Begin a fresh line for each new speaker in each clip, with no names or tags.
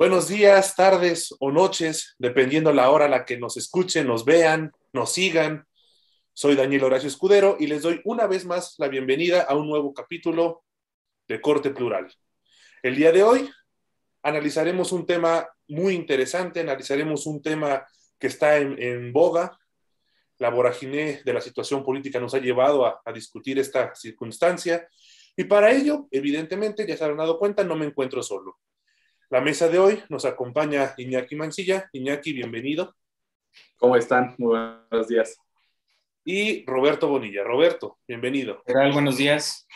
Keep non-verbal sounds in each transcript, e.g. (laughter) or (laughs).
Buenos días, tardes o noches, dependiendo la hora a la que nos escuchen, nos vean, nos sigan. Soy Daniel Horacio Escudero y les doy una vez más la bienvenida a un nuevo capítulo de Corte Plural. El día de hoy analizaremos un tema muy interesante, analizaremos un tema que está en, boga. La vorágine de la situación política nos ha llevado a, a discutir esta circunstancia y para ello, evidentemente, ya se habrán dado cuenta, no me encuentro solo. La mesa de hoy nos acompaña Iñaki Mancilla. Iñaki, bienvenido.
¿Cómo están? Muy buenos días.
Y Roberto Bonilla. Roberto, bienvenido.
¿Qué tal? Buenos días.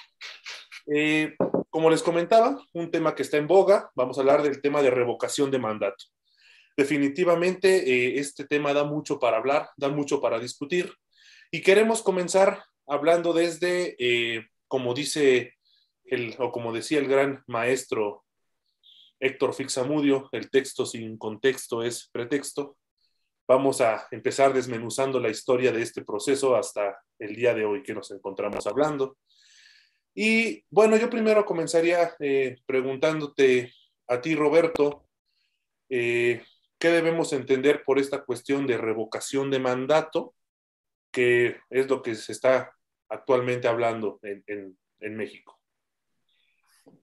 Eh, como les comentaba, un tema que está en boga, vamos a hablar del tema de revocación de mandato. Definitivamente eh, este tema da mucho para hablar, da mucho para discutir y queremos comenzar hablando desde, eh, como dice el, o como decía el gran maestro Héctor Fixamudio, el texto sin contexto es pretexto. Vamos a empezar desmenuzando la historia de este proceso hasta el día de hoy que nos encontramos hablando. Y bueno, yo primero comenzaría eh, preguntándote a ti, Roberto, eh, ¿qué debemos entender por esta cuestión de revocación de mandato, que es lo que se está actualmente hablando en México?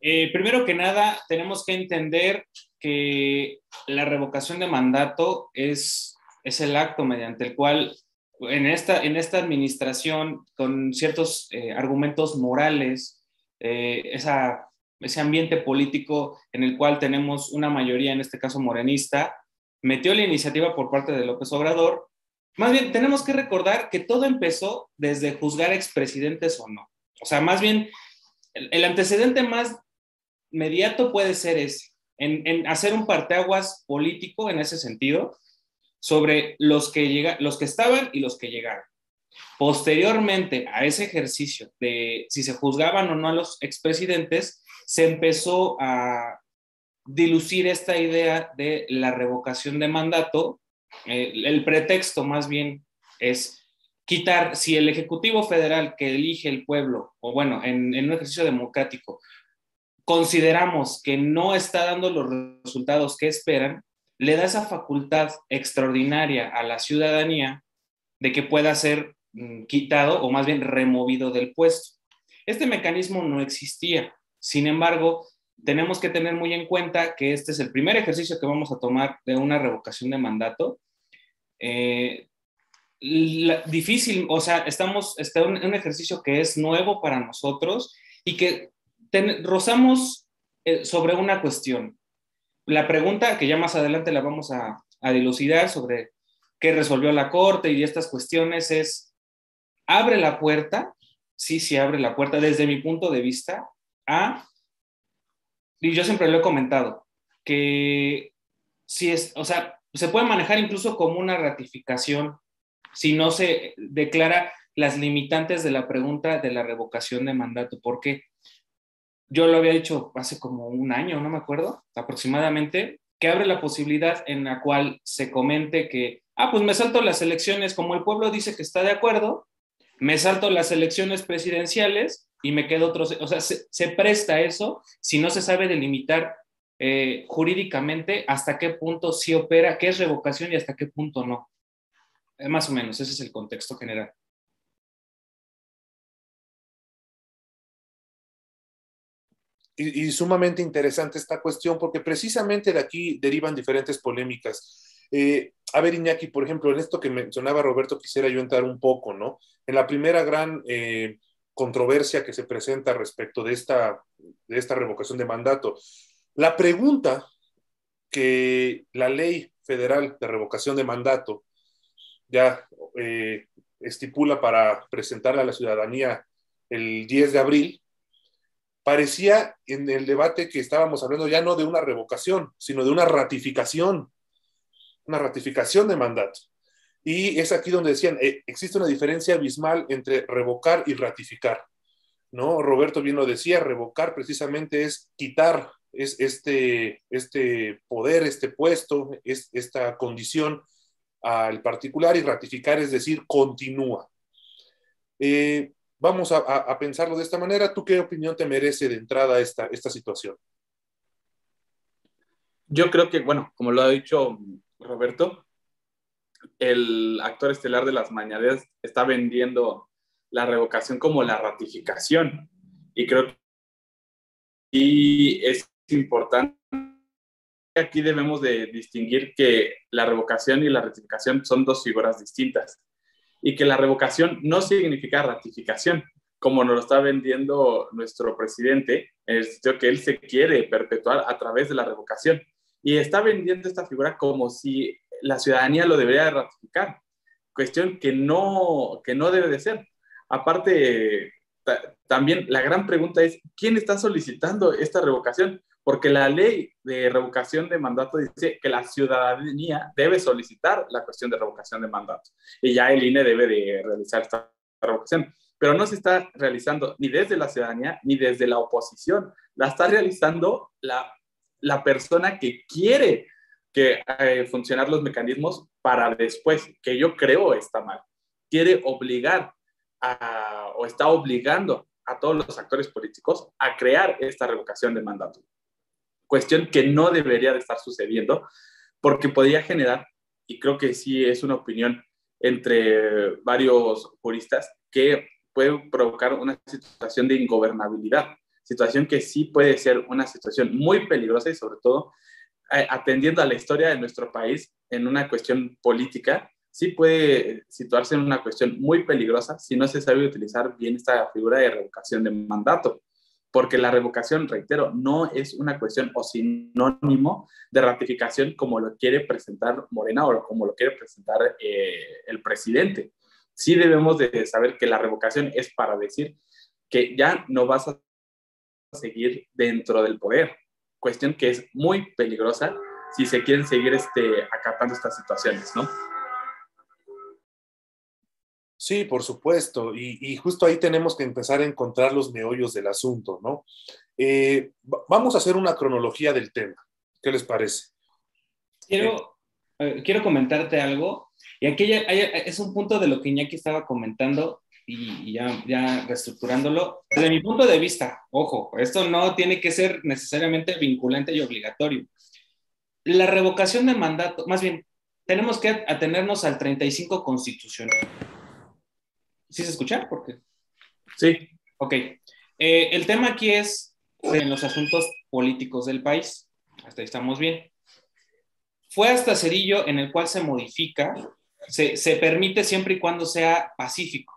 Eh, primero que nada, tenemos que entender que la revocación de mandato es, es el acto mediante el cual en esta, en esta administración, con ciertos eh, argumentos morales, eh, ese ambiente político en el cual tenemos una mayoría, en este caso morenista, metió la iniciativa por parte de López Obrador. Más bien, tenemos que recordar que todo empezó desde juzgar expresidentes o no. O sea, más bien el, antecedente más inmediato puede ser ese, en, hacer un parteaguas político en ese sentido sobre los que, llega, los que estaban y los que llegaron. Posteriormente a ese ejercicio de si se juzgaban o no a los expresidentes, se empezó a dilucir esta idea de la revocación de mandato. Eh, el pretexto más bien es quitar, si el Ejecutivo Federal que elige el pueblo, o bueno, en, un ejercicio democrático, consideramos que no está dando los resultados que esperan, le da esa facultad extraordinaria a la ciudadanía de que pueda ser mm, quitado o más bien removido del puesto. Este mecanismo no existía. Sin embargo, tenemos que tener muy en cuenta que este es el primer ejercicio que vamos a tomar de una revocación de mandato. Eh, difícil, o sea, estamos en un ejercicio que es nuevo para nosotros y que rozamos eh, sobre una cuestión. La pregunta que ya más adelante la vamos a, a dilucidar sobre qué resolvió la Corte y estas cuestiones es, ¿abre la puerta? Sí, sí abre la puerta desde mi punto de vista a, y yo siempre lo he comentado, que si es, o sea, se puede manejar incluso como una ratificación si no se declara las limitantes de la pregunta de la revocación de mandato. Porque yo lo había dicho hace como un año, no me acuerdo, aproximadamente, que abre la posibilidad en la cual se comente que, ah, pues me salto las elecciones, como el pueblo dice que está de acuerdo, me salto las elecciones presidenciales y me quedo otro, o sea, se, presta eso si no se sabe delimitar eh, jurídicamente hasta qué punto sí opera, qué es revocación y hasta qué punto no. Eh, más o menos, ese es el contexto general.
Y, sumamente interesante esta cuestión porque precisamente de aquí derivan diferentes polémicas. Eh, a ver, Iñaki, por ejemplo, en esto que mencionaba Roberto, quisiera yo entrar un poco, ¿no? En la primera gran eh, controversia que se presenta respecto de esta, de esta revocación de mandato, la pregunta que la ley federal de revocación de mandato ya eh, estipula para presentar a la ciudadanía el 10 de abril, parecía en el debate que estábamos hablando ya no de una revocación, sino de una ratificación, una ratificación de mandato. Y es aquí donde decían, eh, existe una diferencia abismal entre revocar y ratificar. ¿no? Roberto bien lo decía, revocar precisamente es quitar es este, este poder, este puesto, es, esta condición al particular y ratificar, es decir, continúa. Eh, vamos a, pensarlo de esta manera. ¿Tú qué opinión te merece de entrada esta, esta situación?
Yo creo que, bueno, como lo ha dicho Roberto, el actor estelar de las mañaneras está vendiendo la revocación como la ratificación. Y creo que es importante. Aquí debemos de distinguir que la revocación y la ratificación son dos figuras distintas y que la revocación no significa ratificación, como nos lo está vendiendo nuestro presidente, en el sentido que él se quiere perpetuar a través de la revocación. Y está vendiendo esta figura como si la ciudadanía lo debería ratificar, cuestión que no, que no debe de ser. Aparte, también la gran pregunta es, ¿quién está solicitando esta revocación? Porque la ley de revocación de mandato dice que la ciudadanía debe solicitar la cuestión de revocación de mandato y ya el INE debe de realizar esta revocación. Pero no se está realizando ni desde la ciudadanía ni desde la oposición. La está realizando la, la persona que quiere que eh, funcionar los mecanismos para después, que yo creo está mal. Quiere obligar o está obligando a todos los actores políticos a crear esta revocación de mandato. Cuestión que no debería de estar sucediendo porque podría generar, y creo que sí es una opinión entre varios juristas, que puede provocar una situación de ingobernabilidad, situación que sí puede ser una situación muy peligrosa y sobre todo atendiendo a la historia de nuestro país en una cuestión política sí puede situarse en una cuestión muy peligrosa si no se sabe utilizar bien esta figura de revocación de mandato, porque la revocación, reitero, no es una cuestión o sinónimo de ratificación como lo quiere presentar Morena o como lo quiere presentar eh, el presidente. Sí debemos de saber que la revocación es para decir que ya no vas a seguir dentro del poder, cuestión que es muy peligrosa si se quieren seguir este, acatando estas situaciones, ¿no?
Sí, por supuesto. Y, justo ahí tenemos que empezar a encontrar los meollos del asunto, ¿no? Eh, vamos a hacer una cronología del tema. ¿Qué les parece?
Quiero, eh, quiero comentarte algo. Y aquí es un punto de lo que Iñaki estaba comentando y, ya, ya reestructurándolo. Desde mi punto de vista, ojo, esto no tiene que ser necesariamente vinculante y obligatorio. La revocación de mandato, más bien, tenemos que atenernos al 35 constitucional ¿Sí se escucha? Porque...
Sí.
Ok. Eh, el tema aquí es en los asuntos políticos del país. Hasta ahí estamos bien. Fue hasta Cerillo en el cual se modifica, se, se permite siempre y cuando sea pacífico.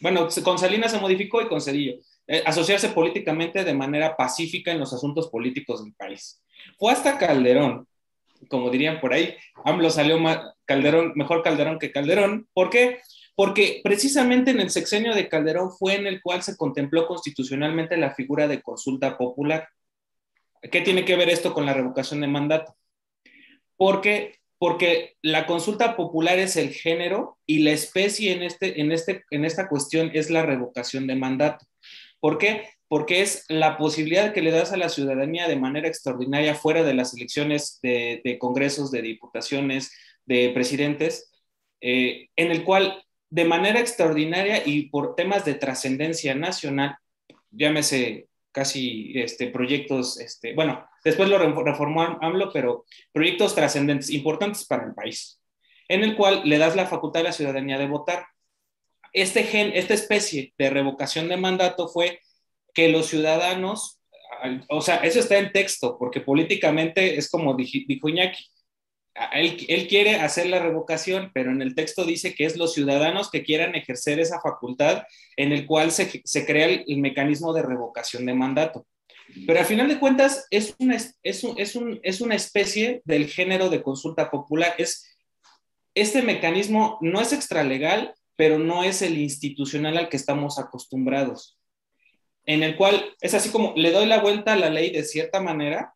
Bueno, con Salinas se modificó y con Cerillo. Eh, asociarse políticamente de manera pacífica en los asuntos políticos del país. Fue hasta Calderón, como dirían por ahí, AMLO salió Calderón, mejor Calderón que Calderón. ¿Por qué? Porque precisamente en el sexenio de Calderón fue en el cual se contempló constitucionalmente la figura de consulta popular. ¿Qué tiene que ver esto con la revocación de mandato? Porque, porque la consulta popular es el género y la especie en, este, en, este, en esta cuestión es la revocación de mandato. ¿Por qué? Porque es la posibilidad que le das a la ciudadanía de manera extraordinaria fuera de las elecciones de, congresos, de diputaciones, de presidentes, eh, en el cual de manera extraordinaria y por temas de trascendencia nacional, llámese casi este, proyectos, este, bueno, después lo reformó AMLO, pero proyectos trascendentes, importantes para el país, en el cual le das la facultad a la ciudadanía de votar. Este gen, esta especie de revocación de mandato fue que los ciudadanos, o sea, eso está en texto, porque políticamente es como dijo Iñaki, él, quiere hacer la revocación, pero en el texto dice que es los ciudadanos que quieran ejercer esa facultad en el cual se, crea el, mecanismo de revocación de mandato. Pero al final de cuentas es una, es, es, una especie del género de consulta popular. Es, este mecanismo no es extralegal, pero no es el institucional al que estamos acostumbrados, en el cual es así como le doy la vuelta a la ley de cierta manera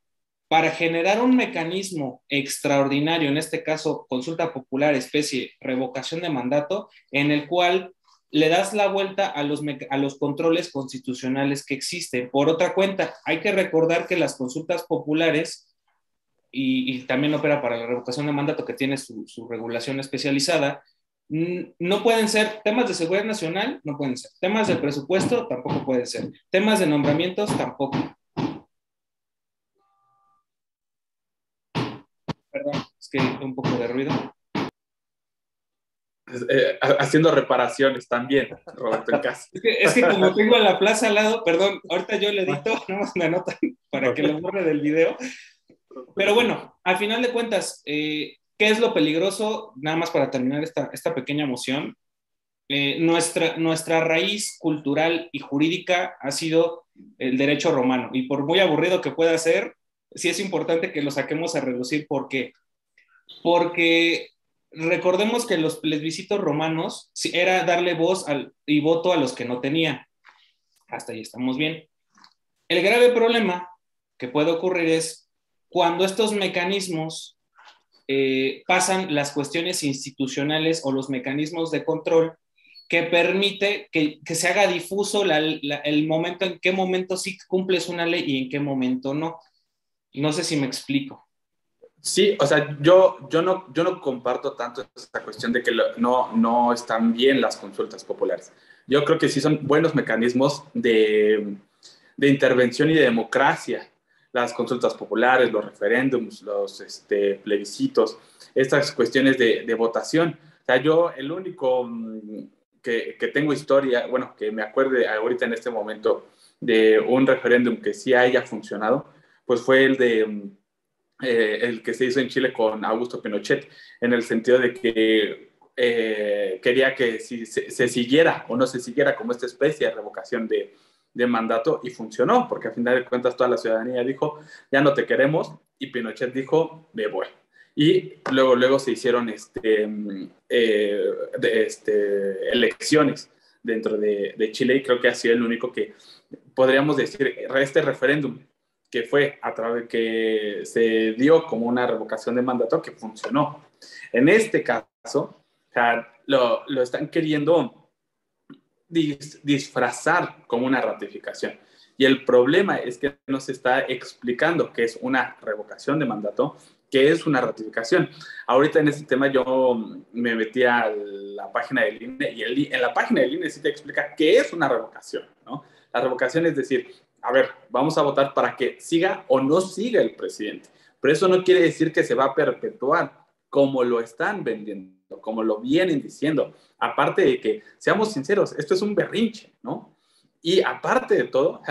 para generar un mecanismo extraordinario, en este caso consulta popular, especie revocación de mandato, en el cual le das la vuelta a los, a los controles constitucionales que existen. Por otra cuenta, hay que recordar que las consultas populares, y, también opera para la revocación de mandato que tiene su, su regulación especializada, no pueden ser temas de seguridad nacional, no pueden ser. Temas de presupuesto tampoco pueden ser. Temas de nombramientos tampoco. Perdón, es que un poco de ruido.
Eh, haciendo reparaciones también, Roberto, en casa.
Es que, es que, como tengo la plaza al lado, perdón, ahorita yo le edito, (laughs) no me anotan para que lo borre del video. Pero bueno, al final de cuentas, eh, ¿qué es lo peligroso? Nada más para terminar esta, esta pequeña moción. Eh, nuestra, nuestra raíz cultural y jurídica ha sido el derecho romano. Y por muy aburrido que pueda ser, sí es importante que lo saquemos a reducir. ¿Por qué? Porque recordemos que los plebiscitos romanos era darle voz y voto a los que no tenían. Hasta ahí estamos bien. El grave problema que puede ocurrir es cuando estos mecanismos eh, pasan las cuestiones institucionales o los mecanismos de control que permite que, se haga difuso el momento, en qué momento sí cumples una ley y en qué momento no. No sé si me explico.
Sí, o sea, yo, yo, no, yo no comparto tanto esta cuestión de que no, no están bien las consultas populares. Yo creo que sí son buenos mecanismos de, de intervención y de democracia. Las consultas populares, los referéndums, los este, plebiscitos, estas cuestiones de, de votación. O sea, yo el único mm, que, que, tengo historia, bueno, que me acuerde ahorita en este momento de un referéndum que sí haya funcionado, pues fue el de mm, eh, el que se hizo en Chile con Augusto Pinochet, en el sentido de que eh, quería que se, siguiera o no se siguiera como esta especie de revocación de, mandato y funcionó, porque a final de cuentas toda la ciudadanía dijo, ya no te queremos, y Pinochet dijo, me voy. Y luego, luego se hicieron este, eh, de, este, elecciones dentro de, de Chile y creo que ha sido el único que podríamos decir, este referéndum que fue a través que se dio como una revocación de mandato que funcionó. En este caso, lo, lo están queriendo disfrazar como una ratificación. Y el problema es que no se está explicando qué es una revocación de mandato, qué es una ratificación. Ahorita en este tema yo me metí a la página del INE y en la página del INE sí te explica qué es una revocación, ¿no? La revocación es decir, a ver, vamos a votar para que siga o no siga el presidente. Pero eso no quiere decir que se va a perpetuar como lo están vendiendo, como lo vienen diciendo. Aparte de que, seamos sinceros, esto es un berrinche, ¿no? Y aparte de todo,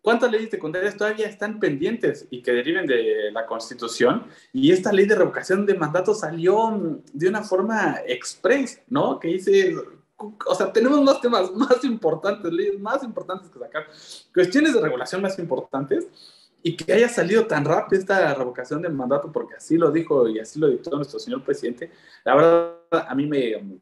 ¿cuántas leyes secundarias todavía están pendientes y que deriven de la Constitución? Y esta ley de revocación de mandato salió de una forma express, ¿no? Que dice, o sea, tenemos más temas (laughs) más importantes, leyes más importantes que sacar, cuestiones de regulación más importantes, y que haya salido tan rápido esta revocación del mandato, porque así lo dijo y así lo dictó nuestro señor presidente, la verdad a mí me,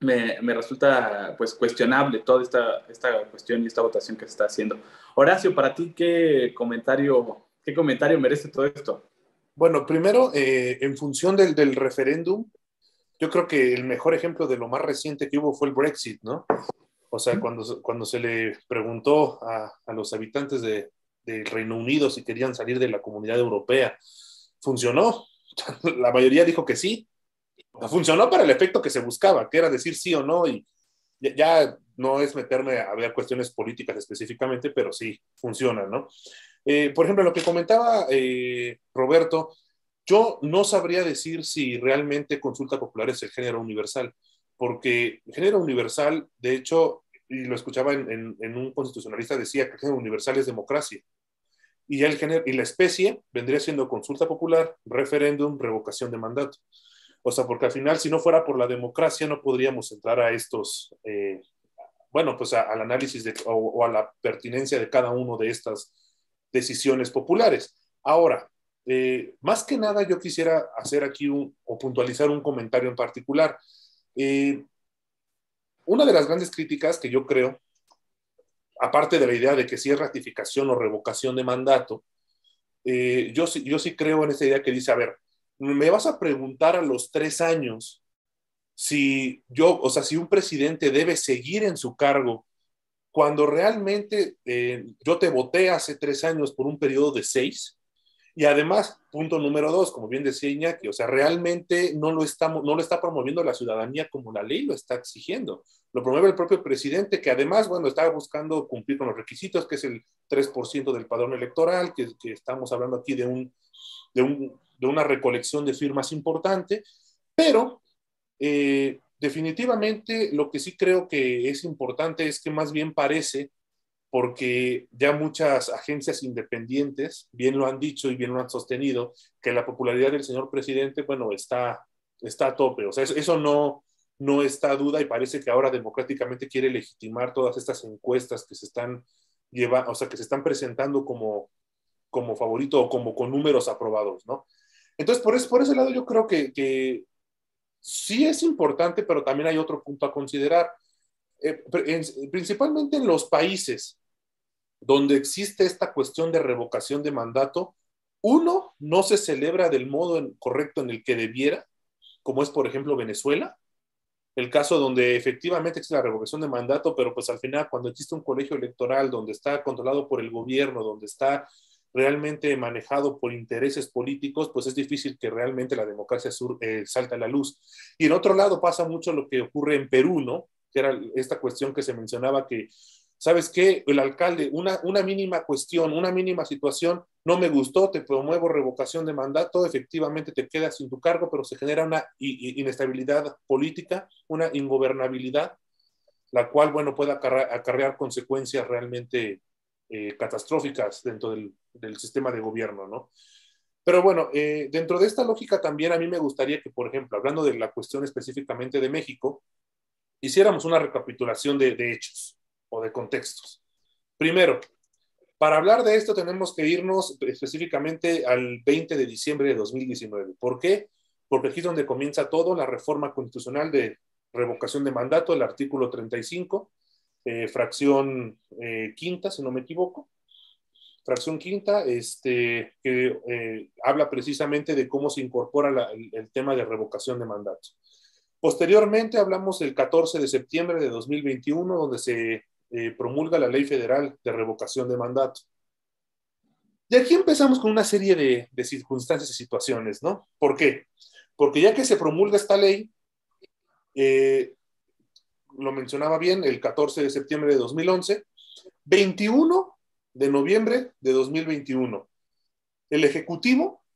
me, me resulta pues cuestionable toda esta, esta cuestión y esta votación que se está haciendo. Horacio, para ti, ¿qué comentario, qué comentario merece todo esto?
Bueno, primero, eh, en función del, del referéndum, yo creo que el mejor ejemplo de lo más reciente que hubo fue el Brexit, ¿no? O sea, cuando, cuando se le preguntó a, a los habitantes de, del Reino Unido si querían salir de la comunidad europea, funcionó. (laughs) La mayoría dijo que sí. Funcionó para el efecto que se buscaba, que era decir sí o no, y ya, no es meterme a ver cuestiones políticas específicamente, pero sí, funciona, ¿no? Eh, por ejemplo, lo que comentaba eh, Roberto, yo no sabría decir si realmente consulta popular es el género universal, porque el género universal, de hecho, y lo escuchaba en, un constitucionalista, decía que el género universal es democracia. Y, el género, y la especie vendría siendo consulta popular, referéndum, revocación de mandato. O sea, porque al final, si no fuera por la democracia, no podríamos entrar a estos, eh, bueno, pues al análisis de, o a la pertinencia de cada uno de estas decisiones populares. Ahora, eh, más que nada, yo quisiera hacer aquí o puntualizar un comentario en particular. Eh, una de las grandes críticas que yo creo, aparte de la idea de que si es ratificación o revocación de mandato, eh, yo, yo sí creo en esa idea que dice, a ver, me vas a preguntar a los tres años si yo, o sea, si un presidente debe seguir en su cargo cuando realmente yo te voté hace tres años por un periodo de seis y además, punto número dos, como bien decía Iñaki, o sea, realmente no lo, estamos, no lo está promoviendo la ciudadanía como la ley lo está exigiendo. Lo promueve el propio presidente, que además, bueno, está buscando cumplir con los requisitos, que es el 3% del padrón electoral, que, estamos hablando aquí de un, de un de una recolección de firmas importante, pero eh, definitivamente lo que sí creo que es importante es que más bien parece, porque ya muchas agencias independientes bien lo han dicho y bien lo han sostenido, que la popularidad del señor presidente, bueno, está, está a tope. O sea, eso no, no está a duda y parece que ahora democráticamente quiere legitimar todas estas encuestas que se están llevando, o sea, que se están presentando como, como favorito o como con números aprobados, ¿no? Entonces, por, eso, por ese lado yo creo que, que sí es importante, pero también hay otro punto a considerar. Eh, principalmente en los países donde existe esta cuestión de revocación de mandato, uno, no se celebra del modo correcto en el que debiera, como es, por ejemplo, Venezuela, el caso donde efectivamente existe la revocación de mandato, pero pues al final cuando existe un colegio electoral donde está controlado por el gobierno, donde está realmente manejado por intereses políticos, pues es difícil que realmente la democracia sur, eh, salte a la luz. Y en otro lado pasa mucho lo que ocurre en Perú, ¿no? Que era esta cuestión que se mencionaba que ¿sabes qué? El alcalde, una, mínima cuestión, una mínima situación, no me gustó, te promuevo revocación de mandato, efectivamente te quedas sin tu cargo, pero se genera una inestabilidad política, una ingobernabilidad, la cual, bueno, puede acarrear, consecuencias realmente eh, catastróficas dentro del, sistema de gobierno, ¿no? Pero bueno, eh, dentro de esta lógica también a mí me gustaría que, por ejemplo, hablando de la cuestión específicamente de México, hiciéramos una recapitulación de hechos o de contextos. Primero, para hablar de esto tenemos que irnos específicamente al 20 de diciembre de 2019. ¿Por qué? Porque aquí es donde comienza todo, la reforma constitucional de revocación de mandato, el artículo 35, eh, fracción eh, quinta, si no me equivoco. Fracción quinta, este, que eh, habla precisamente de cómo se incorpora el, el tema de revocación de mandato. Posteriormente hablamos del 14 de septiembre de 2021, donde se eh, promulga la ley federal de revocación de mandato. Y aquí empezamos con una serie de, circunstancias y situaciones, ¿no? ¿Por qué? Porque ya que se promulga esta ley, eh, lo mencionaba bien, el 14 de septiembre de 2011, 21 de noviembre de 2021, el Ejecutivo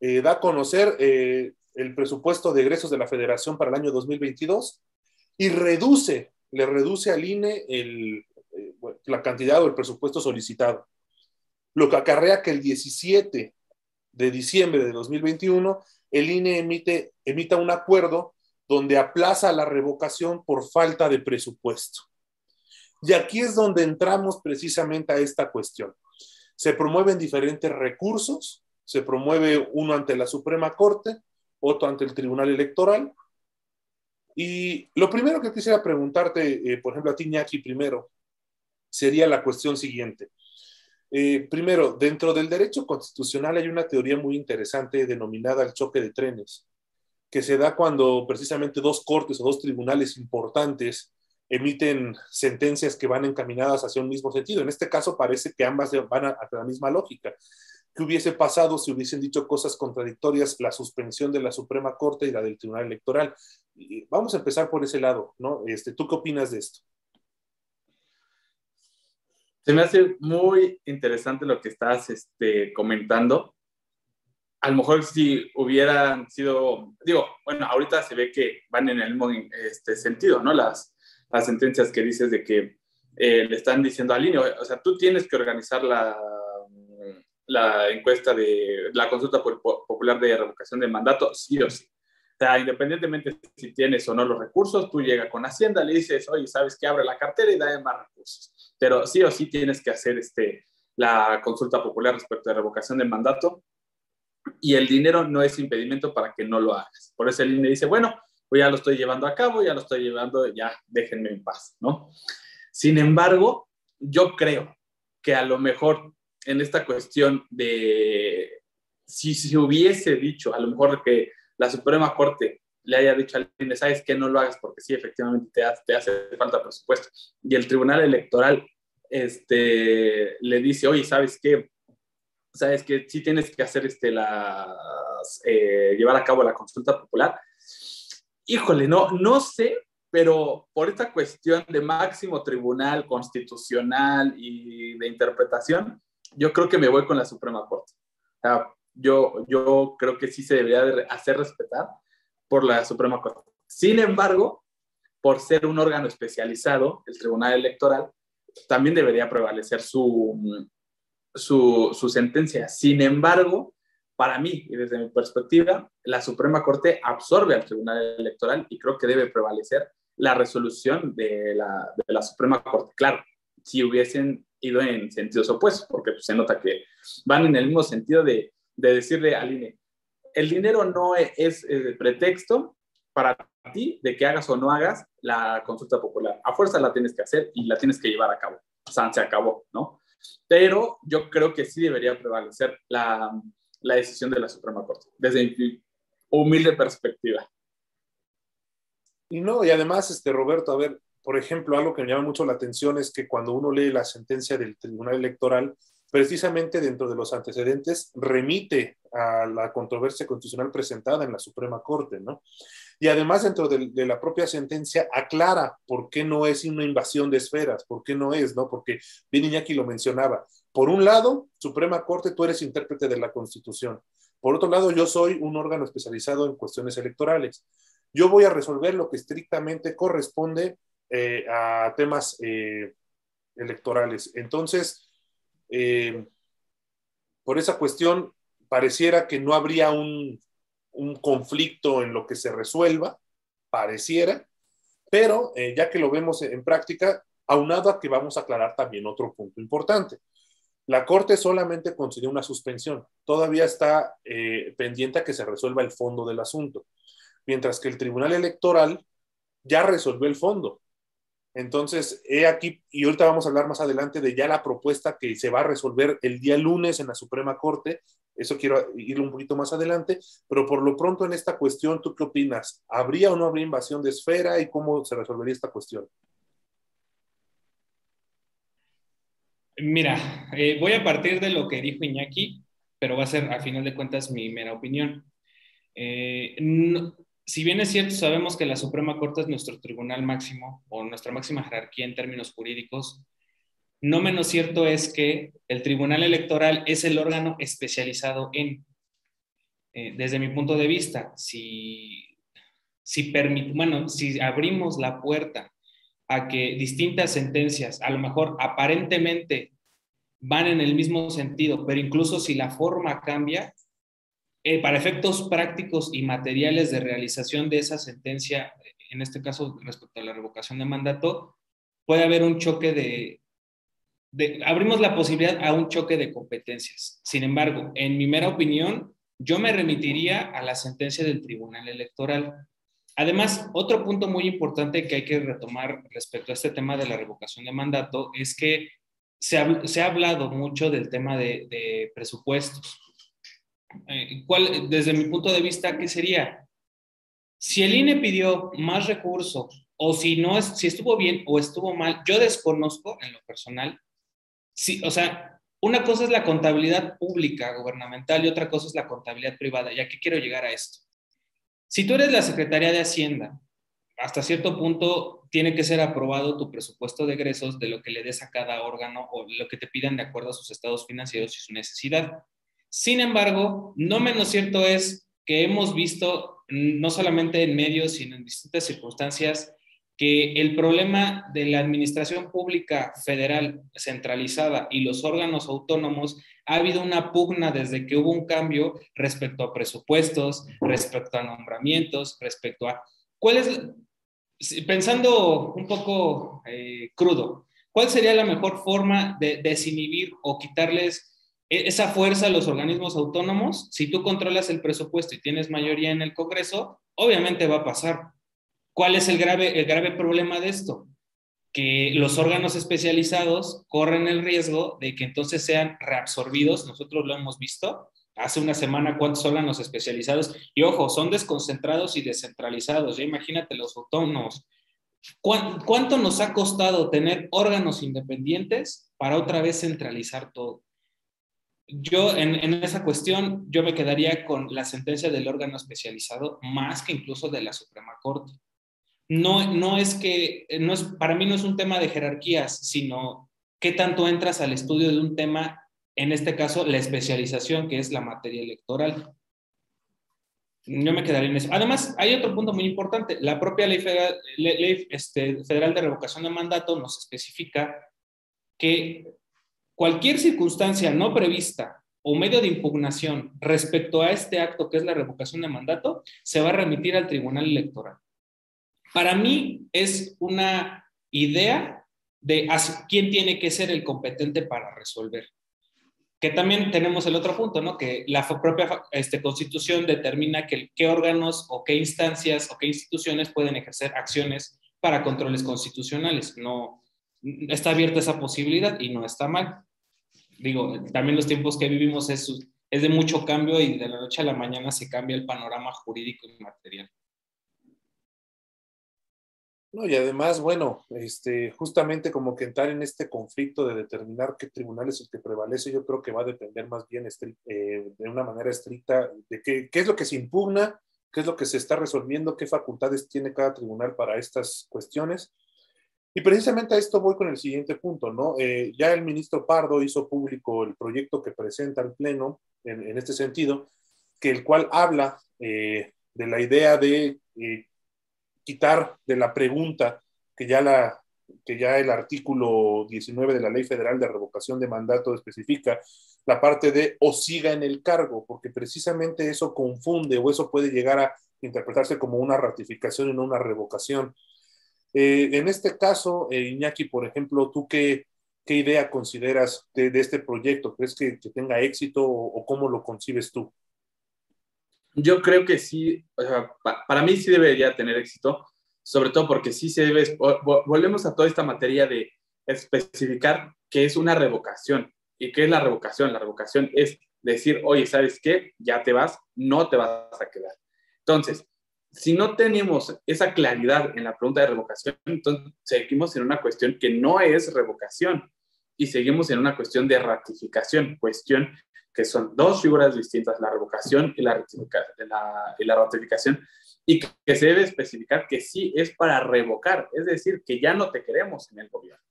eh, da a conocer el presupuesto de egresos de la Federación para el año 2022 y reduce le reduce al INE eh, la cantidad o el presupuesto solicitado, lo que acarrea que el 17 de diciembre de 2021 el INE emite, emita un acuerdo donde aplaza la revocación por falta de presupuesto. Y aquí es donde entramos precisamente a esta cuestión. Se promueven diferentes recursos, se promueve uno ante la Suprema Corte, otro ante el Tribunal Electoral, y lo primero que quisiera preguntarte, eh, por ejemplo, a ti, Ñaki, primero, sería la cuestión siguiente. Eh, primero, dentro del derecho constitucional hay una teoría muy interesante denominada el choque de trenes, que se da cuando precisamente dos cortes o dos tribunales importantes emiten sentencias que van encaminadas hacia un mismo sentido. En este caso parece que ambas van a, la misma lógica. ¿Qué hubiese pasado si hubiesen dicho cosas contradictorias la suspensión de la Suprema Corte y la del Tribunal Electoral? vamos a empezar por ese lado, ¿no? Este, ¿Tú qué opinas de esto?
Se me hace muy interesante lo que estás este, comentando. A lo mejor si hubieran sido, digo, bueno, ahorita se ve que van en el mismo este, sentido, ¿no? Las, las sentencias que dices de que eh, le están diciendo al INE, o sea, tú tienes que organizar la, la encuesta de la consulta popular de revocación de mandato, sí o sí. O sea, independientemente si tienes o no los recursos, tú llegas con Hacienda, le dices, oye, ¿sabes qué? Abre la cartera y da más recursos. Pero sí o sí tienes que hacer este, la consulta popular respecto de revocación de mandato y el dinero no es impedimento para que no lo hagas. Por eso el INE dice, bueno, pues ya lo estoy llevando a cabo, ya lo estoy llevando, ya déjenme en paz, ¿no? Sin embargo, yo creo que a lo mejor en esta cuestión de si se hubiese dicho, a lo mejor que la Suprema Corte le haya dicho al INE, sabes que no lo hagas porque sí, efectivamente te hace, te hace falta presupuesto. Y el Tribunal Electoral este, le dice, oye, ¿sabes qué? Sabes que sí tienes que hacer este, las, eh, llevar a cabo la consulta popular. Híjole, no, no sé, pero por esta cuestión de máximo tribunal constitucional y de interpretación, yo creo que me voy con la Suprema Corte. yo, yo creo que sí se debería de hacer respetar por la Suprema Corte. Sin embargo, por ser un órgano especializado, el Tribunal Electoral, también debería prevalecer su, su, su sentencia. Sin embargo, para mí y desde mi perspectiva, la Suprema Corte absorbe al Tribunal Electoral y creo que debe prevalecer la resolución de la, de la Suprema Corte. Claro, si hubiesen ido en sentidos opuestos, porque pues, se nota que van en el mismo sentido de, de decirle al INE, el dinero no es, es, pretexto para ti de que hagas o no hagas la consulta popular. A fuerza la tienes que hacer y la tienes que llevar a cabo. O sea, se acabó, ¿no? Pero yo creo que sí debería prevalecer la, la decisión de la Suprema Corte, desde mi humilde perspectiva.
Y no, y además, este, Roberto, a ver, por ejemplo, algo que me llama mucho la atención es que cuando uno lee la sentencia del Tribunal Electoral, precisamente dentro de los antecedentes, remite a la controversia constitucional presentada en la Suprema Corte, ¿no? Y además dentro de, la propia sentencia aclara por qué no es una invasión de esferas, por qué no es, ¿no? Porque bien Iñaki lo mencionaba. Por un lado, Suprema Corte, tú eres intérprete de la Constitución. Por otro lado, yo soy un órgano especializado en cuestiones electorales. Yo voy a resolver lo que estrictamente corresponde eh, a temas eh, electorales. Entonces, eh, por esa cuestión, pareciera que no habría un, un, conflicto en lo que se resuelva, pareciera, pero ya que lo vemos en práctica, aunado a que vamos a aclarar también otro punto importante. La Corte solamente concedió una suspensión, todavía está pendiente a que se resuelva el fondo del asunto, mientras que el Tribunal Electoral ya resolvió el fondo. Entonces, he aquí, y ahorita vamos a hablar más adelante de ya la propuesta que se va a resolver el día lunes en la Suprema Corte. Eso quiero ir un poquito más adelante, pero por lo pronto en esta cuestión, ¿tú qué opinas? ¿Habría o no habría invasión de esfera y cómo se resolvería esta cuestión?
Mira, eh, voy a partir de lo que dijo Iñaki, pero va a ser a final de cuentas mi mera opinión. Eh, no, si bien es cierto, sabemos que la Suprema Corte es nuestro tribunal máximo o nuestra máxima jerarquía en términos jurídicos, no menos cierto es que el Tribunal Electoral es el órgano especializado en, eh, desde mi punto de vista, si, si, bueno, si abrimos la puerta a que distintas sentencias, a lo mejor aparentemente van en el mismo sentido, pero incluso si la forma cambia, eh, para efectos prácticos y materiales de realización de esa sentencia, en este caso respecto a la revocación de mandato, puede haber un choque de, abrimos la posibilidad a un choque de competencias. Sin embargo, en mi mera opinión, yo me remitiría a la sentencia del Tribunal Electoral. Además, otro punto muy importante que hay que retomar respecto a este tema de la revocación de mandato es que se ha, se ha hablado mucho del tema de presupuestos. Eh, ¿cuál, desde mi punto de vista, qué sería? Si el INE pidió más recursos o si no es, si estuvo bien o estuvo mal, yo desconozco en lo personal. Sí, o sea, una cosa es la contabilidad pública gubernamental y otra cosa es la contabilidad privada. ¿Y aquí quiero llegar a esto? Si tú eres la Secretaría de Hacienda, hasta cierto punto tiene que ser aprobado tu presupuesto de egresos de lo que le des a cada órgano o lo que te pidan de acuerdo a sus estados financieros y su necesidad. Sin embargo, no menos cierto es que hemos visto, no solamente en medios, sino en distintas circunstancias, que el problema de la administración pública federal centralizada y los órganos autónomos ha habido una pugna desde que hubo un cambio respecto a presupuestos, respecto a nombramientos, respecto a cuál es, pensando un poco eh, crudo, ¿cuál sería la mejor forma de desinhibir o quitarles esa fuerza a los organismos autónomos, si tú controlas el presupuesto y tienes mayoría en el Congreso, obviamente va a pasar. ¿Cuál es el grave, el grave problema de esto? Que los órganos especializados corren el riesgo de que entonces sean reabsorbidos. Nosotros lo hemos visto. Hace una semana, ¿cuántos órganos especializados? Y ojo, son desconcentrados y descentralizados. Ya imagínate los autónomos. ¿Cuánto nos ha costado tener órganos independientes para otra vez centralizar todo? Yo en, esa cuestión, yo me quedaría con la sentencia del órgano especializado más que incluso de la Suprema Corte. No, no es que, no es, para mí no es un tema de jerarquías, sino qué tanto entras al estudio de un tema en este caso, la especialización, que es la materia electoral. Yo me quedaría en eso. Además, hay otro punto muy importante. La propia ley federal, este, federal de revocación de mandato nos especifica que cualquier circunstancia no prevista o medio de impugnación respecto a este acto que es la revocación de mandato se va a remitir al Tribunal Electoral. Para mí es una idea de quién tiene que ser el competente para resolver. Que también tenemos el otro punto, ¿no? Que la propia este, constitución determina que, qué órganos o qué instancias o qué instituciones pueden ejercer acciones para controles constitucionales. No está abierta esa posibilidad y no está mal. Digo, también los tiempos que vivimos es, es de mucho cambio y de la noche a la mañana se cambia el panorama jurídico y material.
No, y además, bueno, este, justamente como que entrar en este conflicto de determinar qué tribunal es el que prevalece, yo creo que va a depender más bien eh, de una manera estricta de qué, qué es lo que se impugna, qué es lo que se está resolviendo, qué facultades tiene cada tribunal para estas cuestiones. Y precisamente a esto voy con el siguiente punto, ¿no? Eh, ya el ministro Pardo hizo público el proyecto que presenta al Pleno en, este sentido, que el cual habla eh, de la idea de quitar de la pregunta que ya, la, que ya el artículo 19 de la Ley Federal de Revocación de Mandato especifica, la parte de o siga en el cargo, porque precisamente eso confunde o eso puede llegar a interpretarse como una ratificación y no una revocación. Eh, en este caso, eh, Iñaki, por ejemplo, ¿tú qué, qué idea consideras de, este proyecto? ¿Crees que, tenga éxito o, cómo lo concibes tú?
Yo creo que sí, para mí sí debería tener éxito, sobre todo porque sí se debe, volvemos a toda esta materia de especificar qué es una revocación y qué es la revocación. La revocación es decir, oye, ¿sabes qué? Ya te vas, no te vas a quedar. Entonces, si no tenemos esa claridad en la pregunta de revocación, entonces seguimos en una cuestión que no es revocación y seguimos en una cuestión de ratificación, cuestión que son dos figuras distintas, la revocación y la, y la ratificación, y que se debe especificar que sí es para revocar, es decir, que ya no te queremos en el gobierno.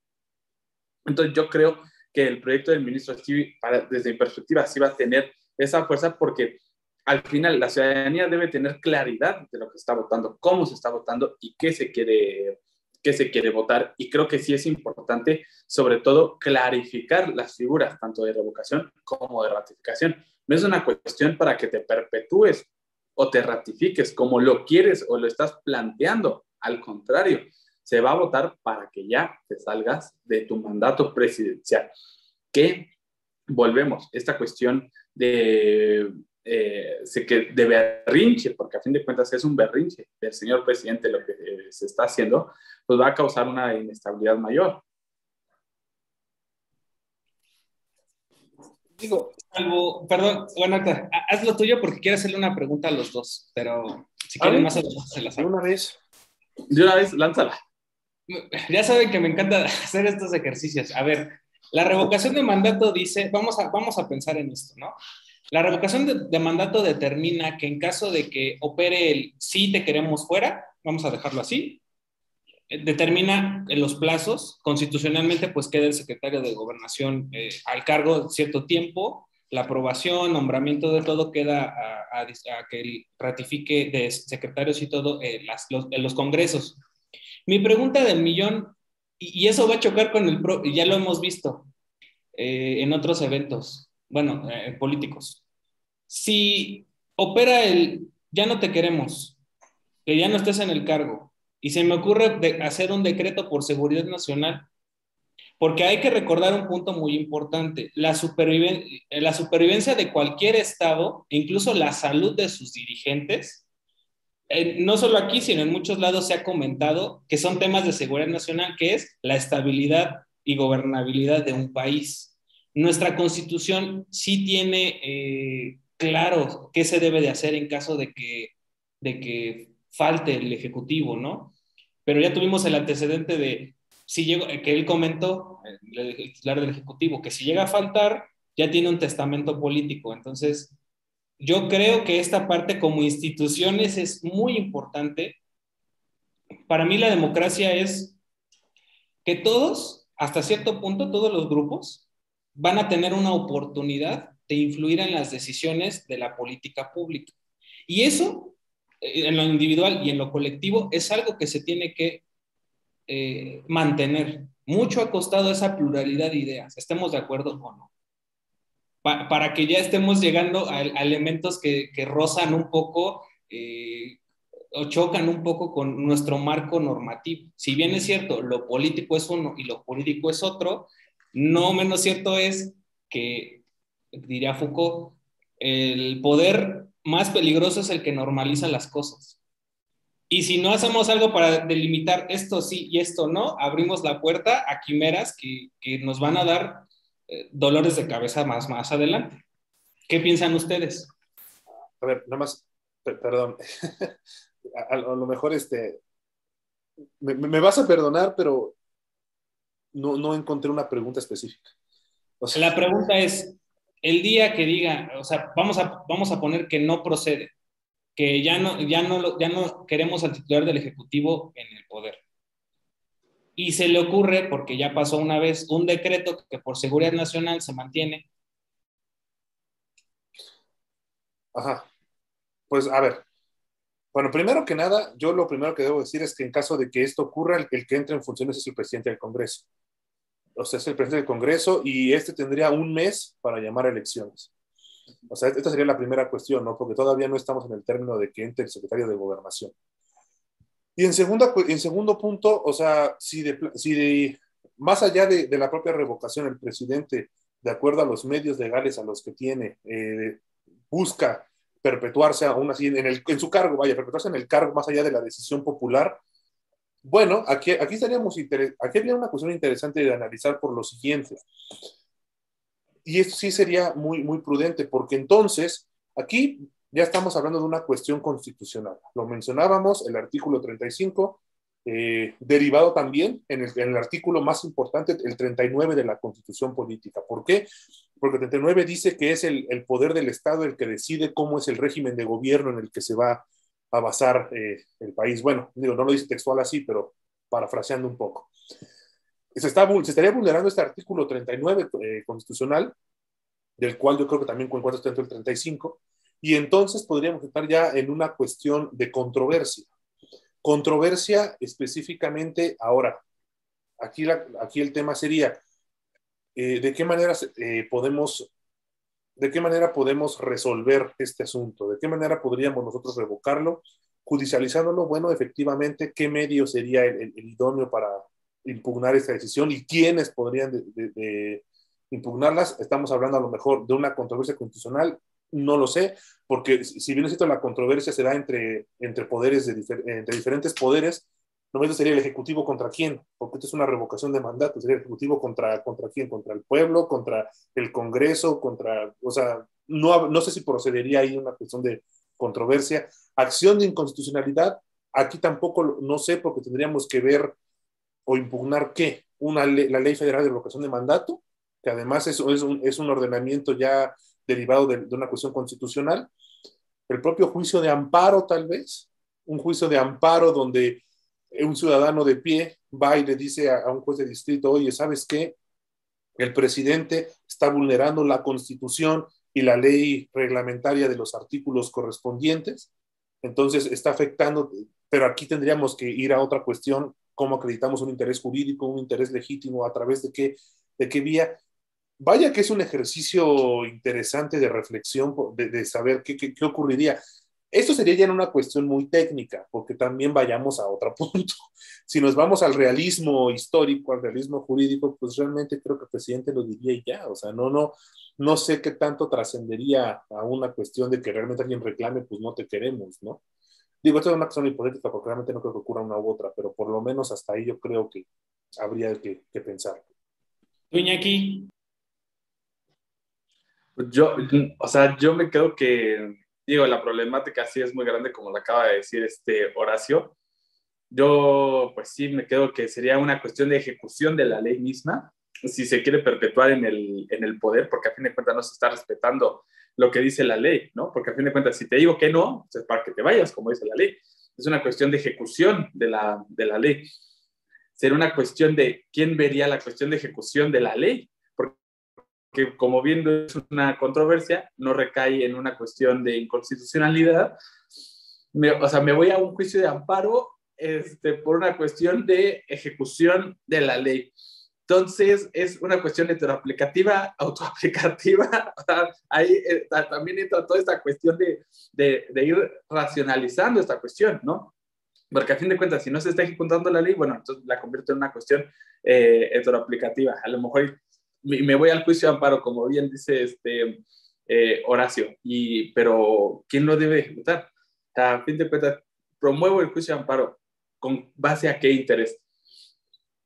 Entonces yo creo que el proyecto del ministro desde mi perspectiva, sí va a tener esa fuerza porque al final la ciudadanía debe tener claridad de lo que está votando, cómo se está votando y qué se quiere que se quiere votar. Y creo que sí es importante, sobre todo, clarificar las figuras, tanto de revocación como de ratificación. No es una cuestión para que te perpetúes o te ratifiques como lo quieres o lo estás planteando. Al contrario, se va a votar para que ya te salgas de tu mandato presidencial. Que volvemos, esta cuestión de eh, que de berrinche, porque a fin de cuentas es un berrinche del señor presidente lo que eh, se está haciendo, pues va a causar una inestabilidad mayor.
Digo, algo, perdón, bueno, haz lo tuyo porque quiero hacerle una pregunta a los dos, pero si quieren más se las
hago. De una vez.
De una vez, lánzala.
Ya saben que me encanta (laughs) hacer estos ejercicios. A ver, la revocación de mandato dice, vamos a, vamos a pensar en esto, ¿no? La revocación de, mandato determina que en caso de que opere el sí te queremos fuera, vamos a dejarlo así, eh, determina los plazos, constitucionalmente pues queda el secretario de gobernación eh, al cargo cierto tiempo, la aprobación, nombramiento de todo queda a, que ratifique de secretarios y todo eh, los, congresos. Mi pregunta del millón, y, eso va a chocar con el, pro, ya lo hemos visto en otros eventos, bueno, políticos si opera el ya no te queremos, que ya no estés en el cargo, y se me ocurre hacer un decreto por seguridad nacional, porque hay que recordar un punto muy importante, la, la supervivencia de cualquier Estado, incluso la salud de sus dirigentes, no solo aquí, sino en muchos lados se ha comentado que son temas de seguridad nacional, que es la estabilidad y gobernabilidad de un país. Nuestra constitución sí tiene eh, claro qué se debe de hacer en caso de que, de que falte el Ejecutivo, ¿no? Pero ya tuvimos el antecedente de, si llegó, que él comentó, el titular del Ejecutivo, que si llega a faltar, ya tiene un testamento político. Entonces, yo creo que esta parte como instituciones es muy importante. Para mí la democracia es que todos, hasta cierto punto, todos los grupos, van a tener una oportunidad de influir en las decisiones de la política pública. Y eso, eh, en lo individual y en lo colectivo, es algo que se tiene que eh, mantener. Mucho ha costado esa pluralidad de ideas, estemos de acuerdo o no. para que ya estemos llegando a, elementos que, rozan un poco eh, o chocan un poco con nuestro marco normativo. Si bien es cierto, lo político es uno y lo político es otro, no menos cierto es que, diría Foucault, el poder más peligroso es el que normaliza las cosas. Y si no hacemos algo para delimitar esto sí y esto no, abrimos la puerta a quimeras que, nos van a dar eh, dolores de cabeza más, más adelante. ¿Qué piensan ustedes?
A ver, nada más, perdón, (laughs) a, lo mejor este, me, vas a perdonar, pero no, no encontré una pregunta específica.
la pregunta es, el día que diga, o sea, vamos a, vamos a poner que no procede, que ya no, ya, no, ya no queremos al titular del Ejecutivo en el poder. Y se le ocurre, porque ya pasó una vez, un decreto que por seguridad nacional se mantiene.
Ajá. Pues a ver, bueno, primero que nada, yo lo primero que debo decir es que en caso de que esto ocurra, el, que entre en funciones es el presidente del Congreso. O sea, es el presidente del Congreso y este tendría un mes para llamar a elecciones. O sea, esta sería la primera cuestión, ¿no? Porque todavía no estamos en el término de que entre el secretario de Gobernación. Y en, segunda, en segundo punto, o sea, si, si más allá de, de, la propia revocación, el presidente, de acuerdo a los medios legales a los que tiene, eh, busca perpetuarse aún así en, el, en su cargo, vaya, perpetuarse en el cargo más allá de la decisión popular. Bueno, aquí, estaríamos aquí habría una cuestión interesante de analizar por lo siguiente. Y esto sí sería muy, muy prudente, porque entonces aquí ya estamos hablando de una cuestión constitucional. Lo mencionábamos, el artículo 35 eh, derivado también en el, artículo más importante, el 39 de la Constitución Política. ¿Por qué? Porque el 39 dice que es el, poder del Estado el que decide cómo es el régimen de gobierno en el que se va a basar eh, el país. Bueno, digo, no lo dice textual así, pero parafraseando un poco. Se, está, se estaría vulnerando este artículo 39 eh, constitucional, del cual yo creo que también encuentro dentro del 35, y entonces podríamos estar ya en una cuestión de controversia Controversia específicamente ahora. Aquí, aquí el tema sería, eh, ¿de qué manera podemos de qué manera podemos resolver este asunto, de qué manera podríamos nosotros revocarlo, judicializándolo, bueno, efectivamente, qué medio sería el, idóneo para impugnar esta decisión y quiénes podrían de, impugnarlas. Estamos hablando a lo mejor de una controversia constitucional no lo sé, porque si bien es cierto, la controversia se da entre, entre poderes, de entre diferentes poderes, no sería el Ejecutivo contra quién, porque esto es una revocación de mandato, sería el Ejecutivo contra, contra quién, contra el pueblo, contra el Congreso, contra, o sea, no, no sé si procedería ahí una cuestión de controversia. Acción de inconstitucionalidad, aquí tampoco, no sé, porque tendríamos que ver o impugnar qué, una la Ley Federal de Revocación de Mandato, que además es, es, un, es un ordenamiento ya derivado de, una cuestión constitucional, el propio juicio de amparo tal vez, un juicio de amparo donde un ciudadano de pie va y le dice a, un juez de distrito, oye, ¿sabes qué? El presidente está vulnerando la constitución y la ley reglamentaria de los artículos correspondientes, entonces está afectando, pero aquí tendríamos que ir a otra cuestión, cómo acreditamos un interés jurídico, un interés legítimo, a través de qué, de qué vía, vaya que es un ejercicio interesante de reflexión, de, saber qué, qué, ocurriría. Esto sería ya una cuestión muy técnica, porque también vayamos a otro (laughs) punto. Si nos vamos al realismo histórico, al realismo jurídico, pues realmente creo que el presidente lo diría y ya. O sea, no, no, no sé qué tanto trascendería a una cuestión de que realmente alguien reclame, pues no te queremos, ¿no? Digo, esto es una cuestión hipotética porque realmente no creo que ocurra una u otra, pero por lo menos hasta ahí yo creo que habría que, que pensar.
aquí
yo, o sea, yo me creo que, digo, la problemática sí es muy grande, como lo acaba de decir este Horacio. Yo, pues sí, me quedo que sería una cuestión de ejecución de la ley misma, si se quiere perpetuar en el, en el poder, porque a fin de cuentas no se está respetando lo que dice la ley, ¿no? Porque a fin de cuentas, si te digo que no, pues es para que te vayas, como dice la ley. Es una cuestión de ejecución de la, de la ley. Sería una cuestión de quién vería la cuestión de ejecución de la ley porque como viendo es una controversia, no recae en una cuestión de inconstitucionalidad. o sea, me voy a un juicio de amparo este, por una cuestión de ejecución de la ley. Entonces, es una cuestión heteroaplicativa, autoaplicativa. (laughs) Ahí también entra toda esta cuestión de, de, de, ir racionalizando esta cuestión, ¿no? Porque a fin de cuentas, si no se está ejecutando la ley, bueno, entonces la convierto en una cuestión eh, heteroaplicativa. A lo mejor me voy al juicio de amparo, como bien dice este, eh, Horacio, y, pero ¿quién lo debe ejecutar? A fin de cuentas, promuevo el juicio de amparo con base a qué interés.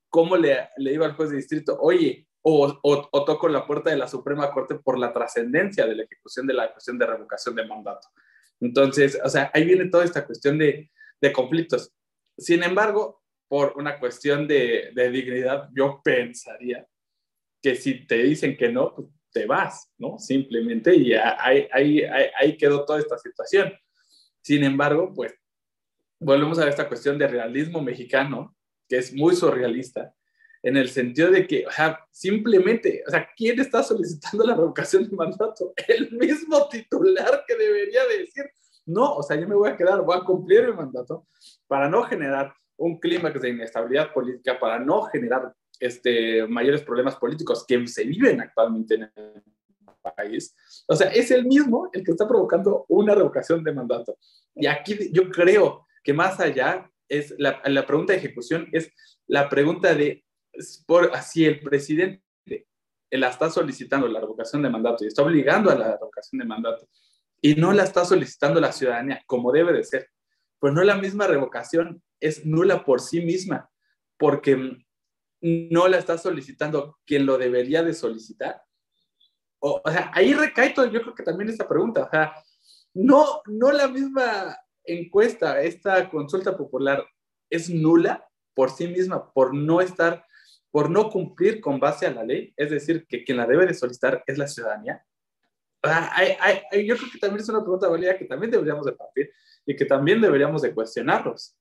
¿Cómo le, le digo al juez de distrito, oye, o, o, toco la puerta de la Suprema Corte por la trascendencia de la ejecución de la cuestión de revocación de mandato? Entonces, o sea, ahí viene toda esta cuestión de, de conflictos. Sin embargo, por una cuestión de, de dignidad, yo pensaría que si te dicen que no, pues te vas, ¿no? Simplemente y ahí, ahí, ahí, quedó toda esta situación. Sin embargo, pues volvemos a esta cuestión de realismo mexicano, que es muy surrealista, en el sentido de que, o sea, simplemente, o sea, ¿quién está solicitando la revocación de mandato? (laughs) El mismo titular que debería decir, no, o sea, yo me voy a quedar, voy a cumplir mi mandato para no generar un clímax de inestabilidad política, para no generar este, mayores problemas políticos que se viven actualmente en el país. O sea, es el mismo el que está provocando una revocación de mandato. Y aquí yo creo que más allá es la, la pregunta de ejecución, es la pregunta de por, si el presidente la está solicitando la revocación de mandato y está obligando a la revocación de mandato y no la está solicitando la ciudadanía como debe de ser, pues no la misma revocación es nula por sí misma, porque no la está solicitando quien lo debería de solicitar? O, sea, ahí recae todo, yo creo que también esta pregunta, o sea, no, no la misma encuesta, esta consulta popular es nula por sí misma, por no estar, por no cumplir con base a la ley, es decir, que quien la debe de solicitar es la ciudadanía. O sea, yo creo que también es una pregunta válida que también deberíamos de partir y que también deberíamos de cuestionarlos.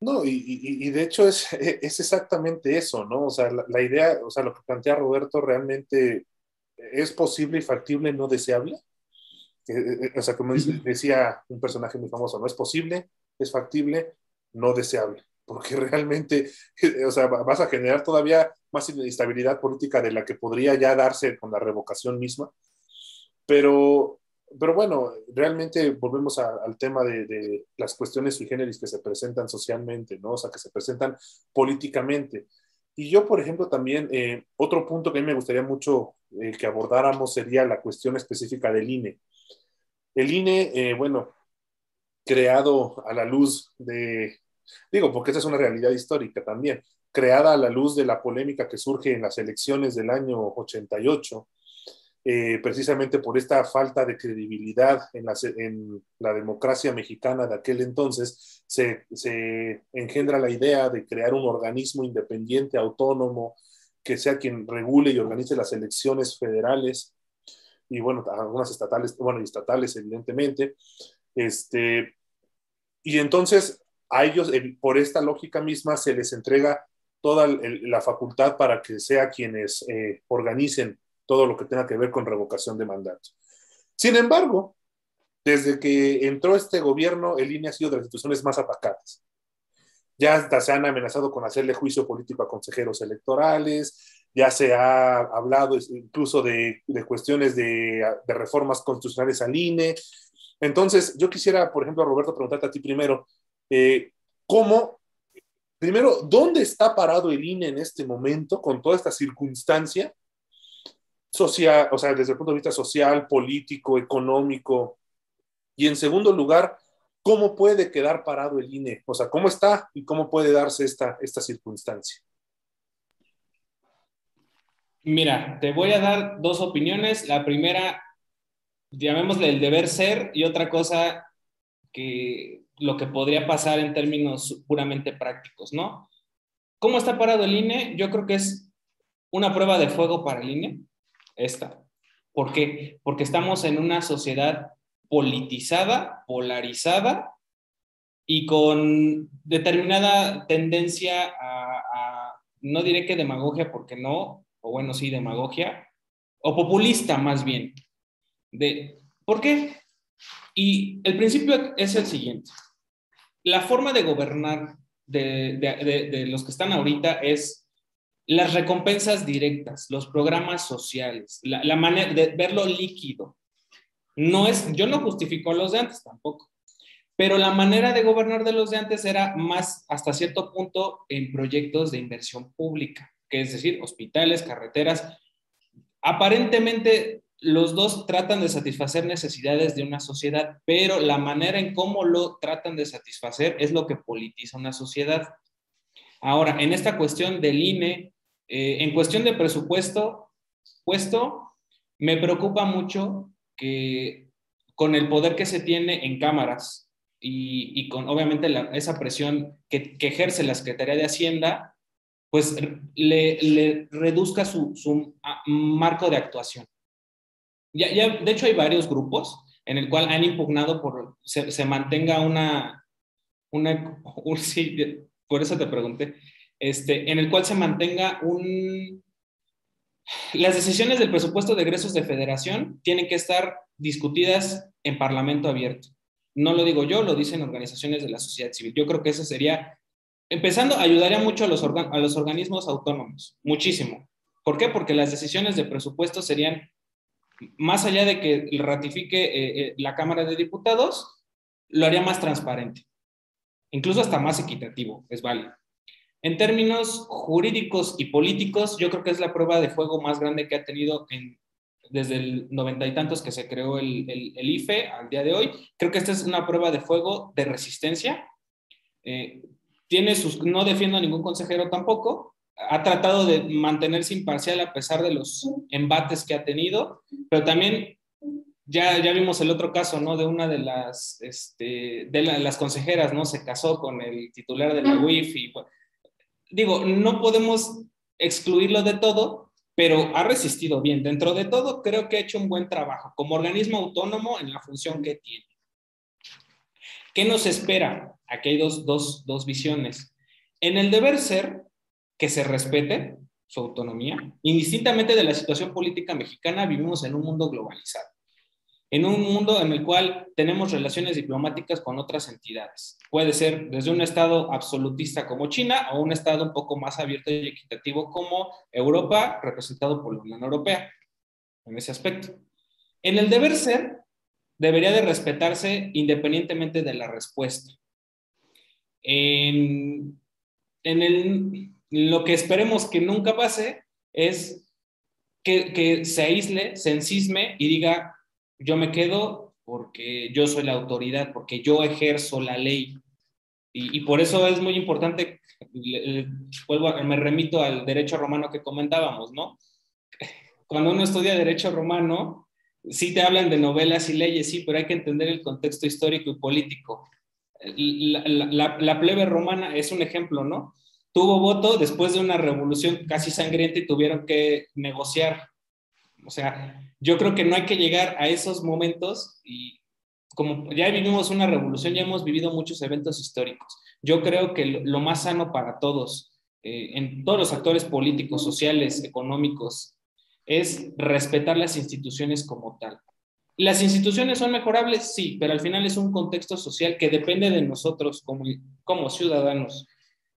No, y, de hecho es, (laughs) es, exactamente eso, ¿no? O sea, la, idea, o sea, lo que plantea Roberto realmente es posible y factible, no deseable. Eh, eh, o sea, como decía un personaje muy famoso, no es posible, es factible, no deseable, porque (laughs) realmente, (laughs) o sea, vas a generar todavía más inestabilidad política de la que podría ya darse con la revocación misma. Pero pero bueno, realmente volvemos al tema de, las cuestiones sui generis que se presentan socialmente, ¿no? O sea, que se presentan políticamente. Y yo, por ejemplo, también, eh, otro punto que a mí me gustaría mucho eh, que abordáramos sería la cuestión específica del INE. El INE, eh, bueno, creado a la luz de, digo, porque esa es una realidad histórica también, creada a la luz de la polémica que surge en las elecciones del año 88, eh, precisamente por esta falta de credibilidad en la, democracia mexicana de aquel entonces, se, engendra la idea de crear un organismo independiente, autónomo, que sea quien regule y organice las elecciones federales y, bueno, algunas estatales, bueno, estatales, evidentemente. Este, y entonces a ellos, por esta lógica misma, se les entrega toda la facultad para que sea quienes eh, organicen todo lo que tenga que ver con revocación de mandato. Sin embargo, desde que entró este gobierno, el INE ha sido de las instituciones más atacadas. Ya se han amenazado con hacerle juicio político a consejeros electorales, ya se ha hablado incluso de, cuestiones de, reformas constitucionales al INE. Entonces, yo quisiera, por ejemplo, Roberto, preguntarte a ti primero, eh, ¿cómo, primero, dónde está parado el INE en este momento con toda esta circunstancia social, o sea, desde el punto de vista social, político, económico. Y en segundo lugar, ¿cómo puede quedar parado el INE? O sea, ¿cómo está y cómo puede darse esta, esta circunstancia?
Mira, te voy a dar dos opiniones. La primera, llamémosle el deber ser, y otra cosa que lo que podría pasar en términos puramente prácticos, ¿no? ¿Cómo está parado el INE? Yo creo que es una prueba de fuego para el INE esta. ¿Por qué? Porque estamos en una sociedad politizada, polarizada y con determinada tendencia a, no diré que demagogia porque no, o bueno, sí, demagogia, o populista más bien. De, ¿Por qué? Y el principio es el siguiente. La forma de gobernar de, los que están ahorita es las recompensas directas, los programas sociales, la, manera de verlo líquido. No es, yo no justifico los de antes tampoco, pero la manera de gobernar de los de antes era más hasta cierto punto en proyectos de inversión pública, que es decir, hospitales, carreteras. Aparentemente los dos tratan de satisfacer necesidades de una sociedad, pero la manera en cómo lo tratan de satisfacer es lo que politiza una sociedad. Ahora, en esta cuestión del INE, eh, en cuestión de presupuesto, puesto, me preocupa mucho que con el poder que se tiene en cámaras y, con obviamente esa presión que, ejerce la Secretaría de Hacienda, pues le, reduzca su, su ah, marco de actuación. Ya, ya, de hecho, hay varios grupos en el cual han impugnado por se, se mantenga una, una (laughs) por eso te pregunté, este, en el cual se mantenga un... Las decisiones del presupuesto de egresos de federación tienen que estar discutidas en parlamento abierto. No lo digo yo, lo dicen organizaciones de la sociedad civil. Yo creo que eso sería, empezando, ayudaría mucho a los, a los organismos autónomos, muchísimo. ¿Por qué? Porque las decisiones de presupuesto serían más allá de que ratifique eh, eh, la Cámara de Diputados, lo haría más transparente, incluso hasta más equitativo, es válido. En términos jurídicos y políticos, yo creo que es la prueba de fuego más grande que ha tenido desde el noventa y tantos que se creó el, IFE al día de hoy. Creo que esta es una prueba de fuego de resistencia. Eh, tiene sus, no defiendo a ningún consejero tampoco, ha tratado de mantenerse imparcial a pesar de los embates que ha tenido, pero también ya, ya vimos el otro caso, ¿no? De una de las, este, de las consejeras, ¿no? Se casó con el titular de la UIF digo, no podemos excluirlo de todo, pero ha resistido bien. Dentro de todo, creo que ha hecho un buen trabajo como organismo autónomo en la función que tiene. ¿Qué nos espera? Aquí hay dos, dos, dos visiones. En el deber ser, que se respete su autonomía. Indistintamente de la situación política mexicana, vivimos en un mundo globalizado, en un mundo en el cual tenemos relaciones diplomáticas con otras entidades. Puede ser desde un Estado absolutista como China o un Estado un poco más abierto y equitativo como Europa, representado por la Unión Europea, en ese aspecto. En el deber ser, debería de respetarse independientemente de la respuesta. En, en el lo que esperemos que nunca pase es que, se aísle, se encisme y diga, yo me quedo porque yo soy la autoridad, porque yo ejerzo la ley. Y, por eso es muy importante, vuelvo me remito al derecho romano que comentábamos, ¿no? (laughs) Cuando uno estudia derecho romano, sí te hablan de novelas y leyes, sí, pero hay que entender el contexto histórico y político. la plebe romana es un ejemplo, ¿no? tuvo voto después de una revolución casi sangrienta y tuvieron que negociar. O sea, yo creo que no hay que llegar a esos momentos y como ya vivimos una revolución, ya hemos vivido muchos eventos históricos. Yo creo que lo, más sano para todos, eh, en todos los actores políticos, sociales, económicos, es respetar las instituciones como tal. ¿Las instituciones son mejorables? Sí, pero al final es un contexto social que depende de nosotros como, como ciudadanos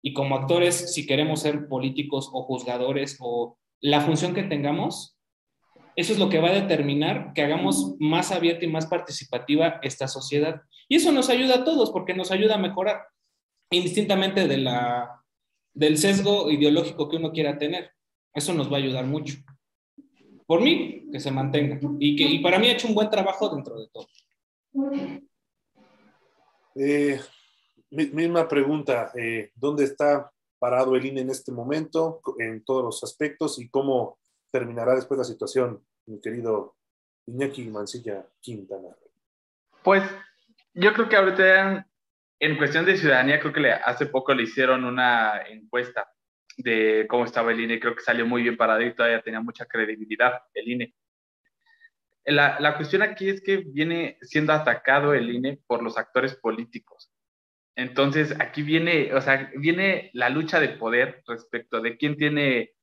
y como actores, si queremos ser políticos o juzgadores o la función que tengamos, eso es lo que va a determinar que hagamos más abierta y más participativa esta sociedad. Y eso nos ayuda a todos porque nos ayuda a mejorar, indistintamente de del sesgo ideológico que uno quiera tener. Eso nos va a ayudar mucho. Por mí, que se mantenga. Y, que, y para mí ha hecho un buen trabajo dentro de todo.
Eh, misma pregunta, eh, ¿dónde está parado el INE en este momento en todos los aspectos y cómo terminará después la situación, mi querido Iñaki Mancilla Quintana?
Pues yo creo que ahorita en cuestión de ciudadanía, creo que hace poco le hicieron una encuesta de cómo estaba el INE, creo que salió muy bien parado y todavía tenía mucha credibilidad el INE. La, la cuestión aquí es que viene siendo atacado el INE por los actores políticos. Entonces, aquí viene, o sea, viene la lucha de poder respecto de quién tiene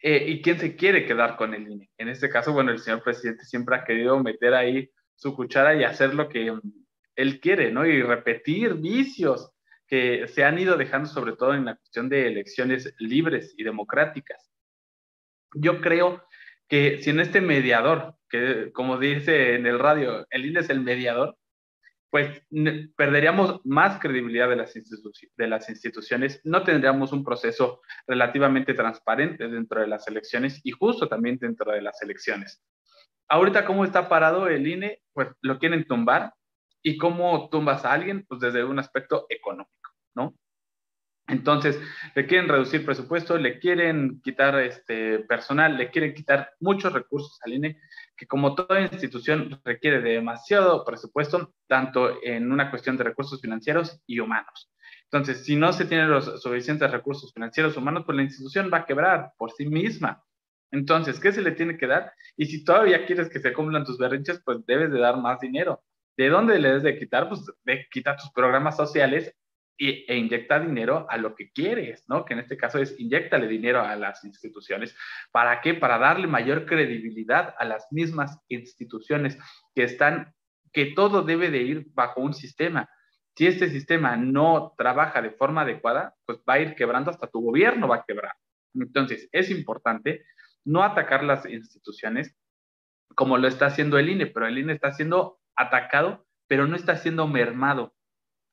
eh, y quién se quiere quedar con el INE. En este caso, bueno, el señor presidente siempre ha querido meter ahí su cuchara y hacer lo que mm, él quiere, ¿no? Y repetir vicios que se han ido dejando sobre todo en la cuestión de elecciones libres y democráticas. Yo creo que si en este mediador, que como dice en el radio, el INE es el mediador, pues perderíamos más credibilidad de las, instituciones, no tendríamos un proceso relativamente transparente dentro de las elecciones y justo también dentro de las elecciones. Ahorita, ¿cómo está parado el INE? Pues lo quieren tumbar. ¿Y cómo tumbas a alguien? Pues desde un aspecto económico, ¿no? Entonces, le quieren reducir presupuesto, le quieren quitar este personal, le quieren quitar muchos recursos al INE, que como toda institución requiere de demasiado presupuesto, tanto en una cuestión de recursos financieros y humanos. Entonces, si no se tienen los suficientes recursos financieros humanos, pues la institución va a quebrar por sí misma. Entonces, ¿qué se le tiene que dar? Y si todavía quieres que se cumplan tus berrinches, pues debes de dar más dinero. ¿De dónde le debes de quitar? Pues de quitar tus programas sociales e inyecta dinero a lo que quieres, ¿no? Que en este caso es inyectale dinero a las instituciones. ¿Para qué? Para darle mayor credibilidad a las mismas instituciones que están, que todo debe de ir bajo un sistema. Si este sistema no trabaja de forma adecuada, pues va a ir quebrando, hasta tu gobierno va a quebrar. Entonces, es importante no atacar las instituciones como lo está haciendo el INE, pero el INE está siendo atacado, pero no está siendo mermado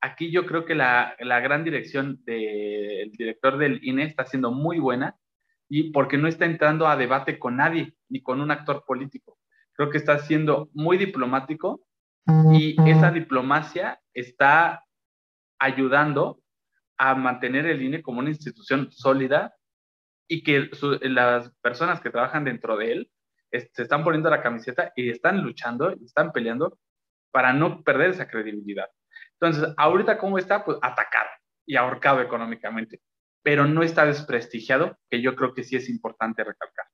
aquí yo creo que la, gran dirección del director del INE está siendo muy buena y porque no está entrando a debate con nadie ni con un actor político. Creo que está siendo muy diplomático y esa diplomacia está ayudando a mantener el INE como una institución sólida y que las personas que trabajan dentro de él se están poniendo la camiseta y están luchando, y están peleando para no perder esa credibilidad. Entonces, ahorita, ¿cómo está? Pues atacado y ahorcado económicamente, pero no está desprestigiado, que yo creo que sí es importante recalcar.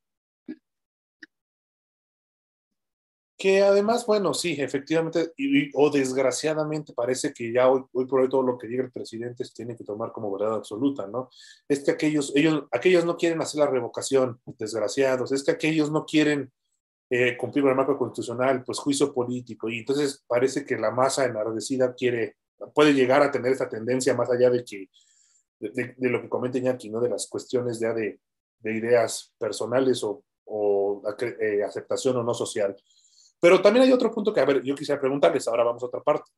Que además, bueno, sí, efectivamente, o desgraciadamente parece que ya hoy, hoy, por hoy todo lo que diga el presidente se tiene que tomar como verdad absoluta, ¿no? Es que aquellos, ellos, aquellos no quieren hacer la revocación, desgraciados, es que aquellos no quieren eh, cumplir con el marco constitucional, pues juicio político, y entonces parece que la masa enardecida quiere, puede llegar a tener esta tendencia más allá de que, de, lo que comenta Iñaki, ¿no? De las cuestiones ya de, de ideas personales o, o eh, aceptación o no social. Pero también hay otro punto que, a ver, yo quisiera preguntarles, ahora vamos a otra parte.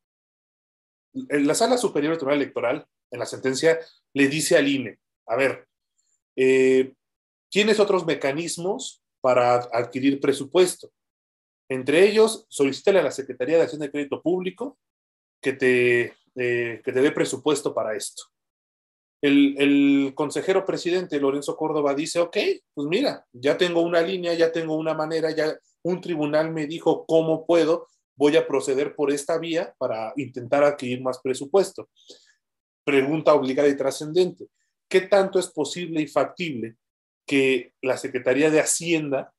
En la Sala Superior del Tribunal Electoral, en la sentencia, le dice al INE, a ver, eh, ¿tienes otros mecanismos para adquirir presupuesto. Entre ellos, solicítale a la Secretaría de Acción de Crédito Público que te, eh, que te dé presupuesto para esto. El, el, consejero presidente Lorenzo Córdoba dice, ok, pues mira, ya tengo una línea, ya tengo una manera, ya un tribunal me dijo cómo puedo, voy a proceder por esta vía para intentar adquirir más presupuesto. Pregunta obligada y trascendente, ¿qué tanto es posible y factible que la Secretaría de Hacienda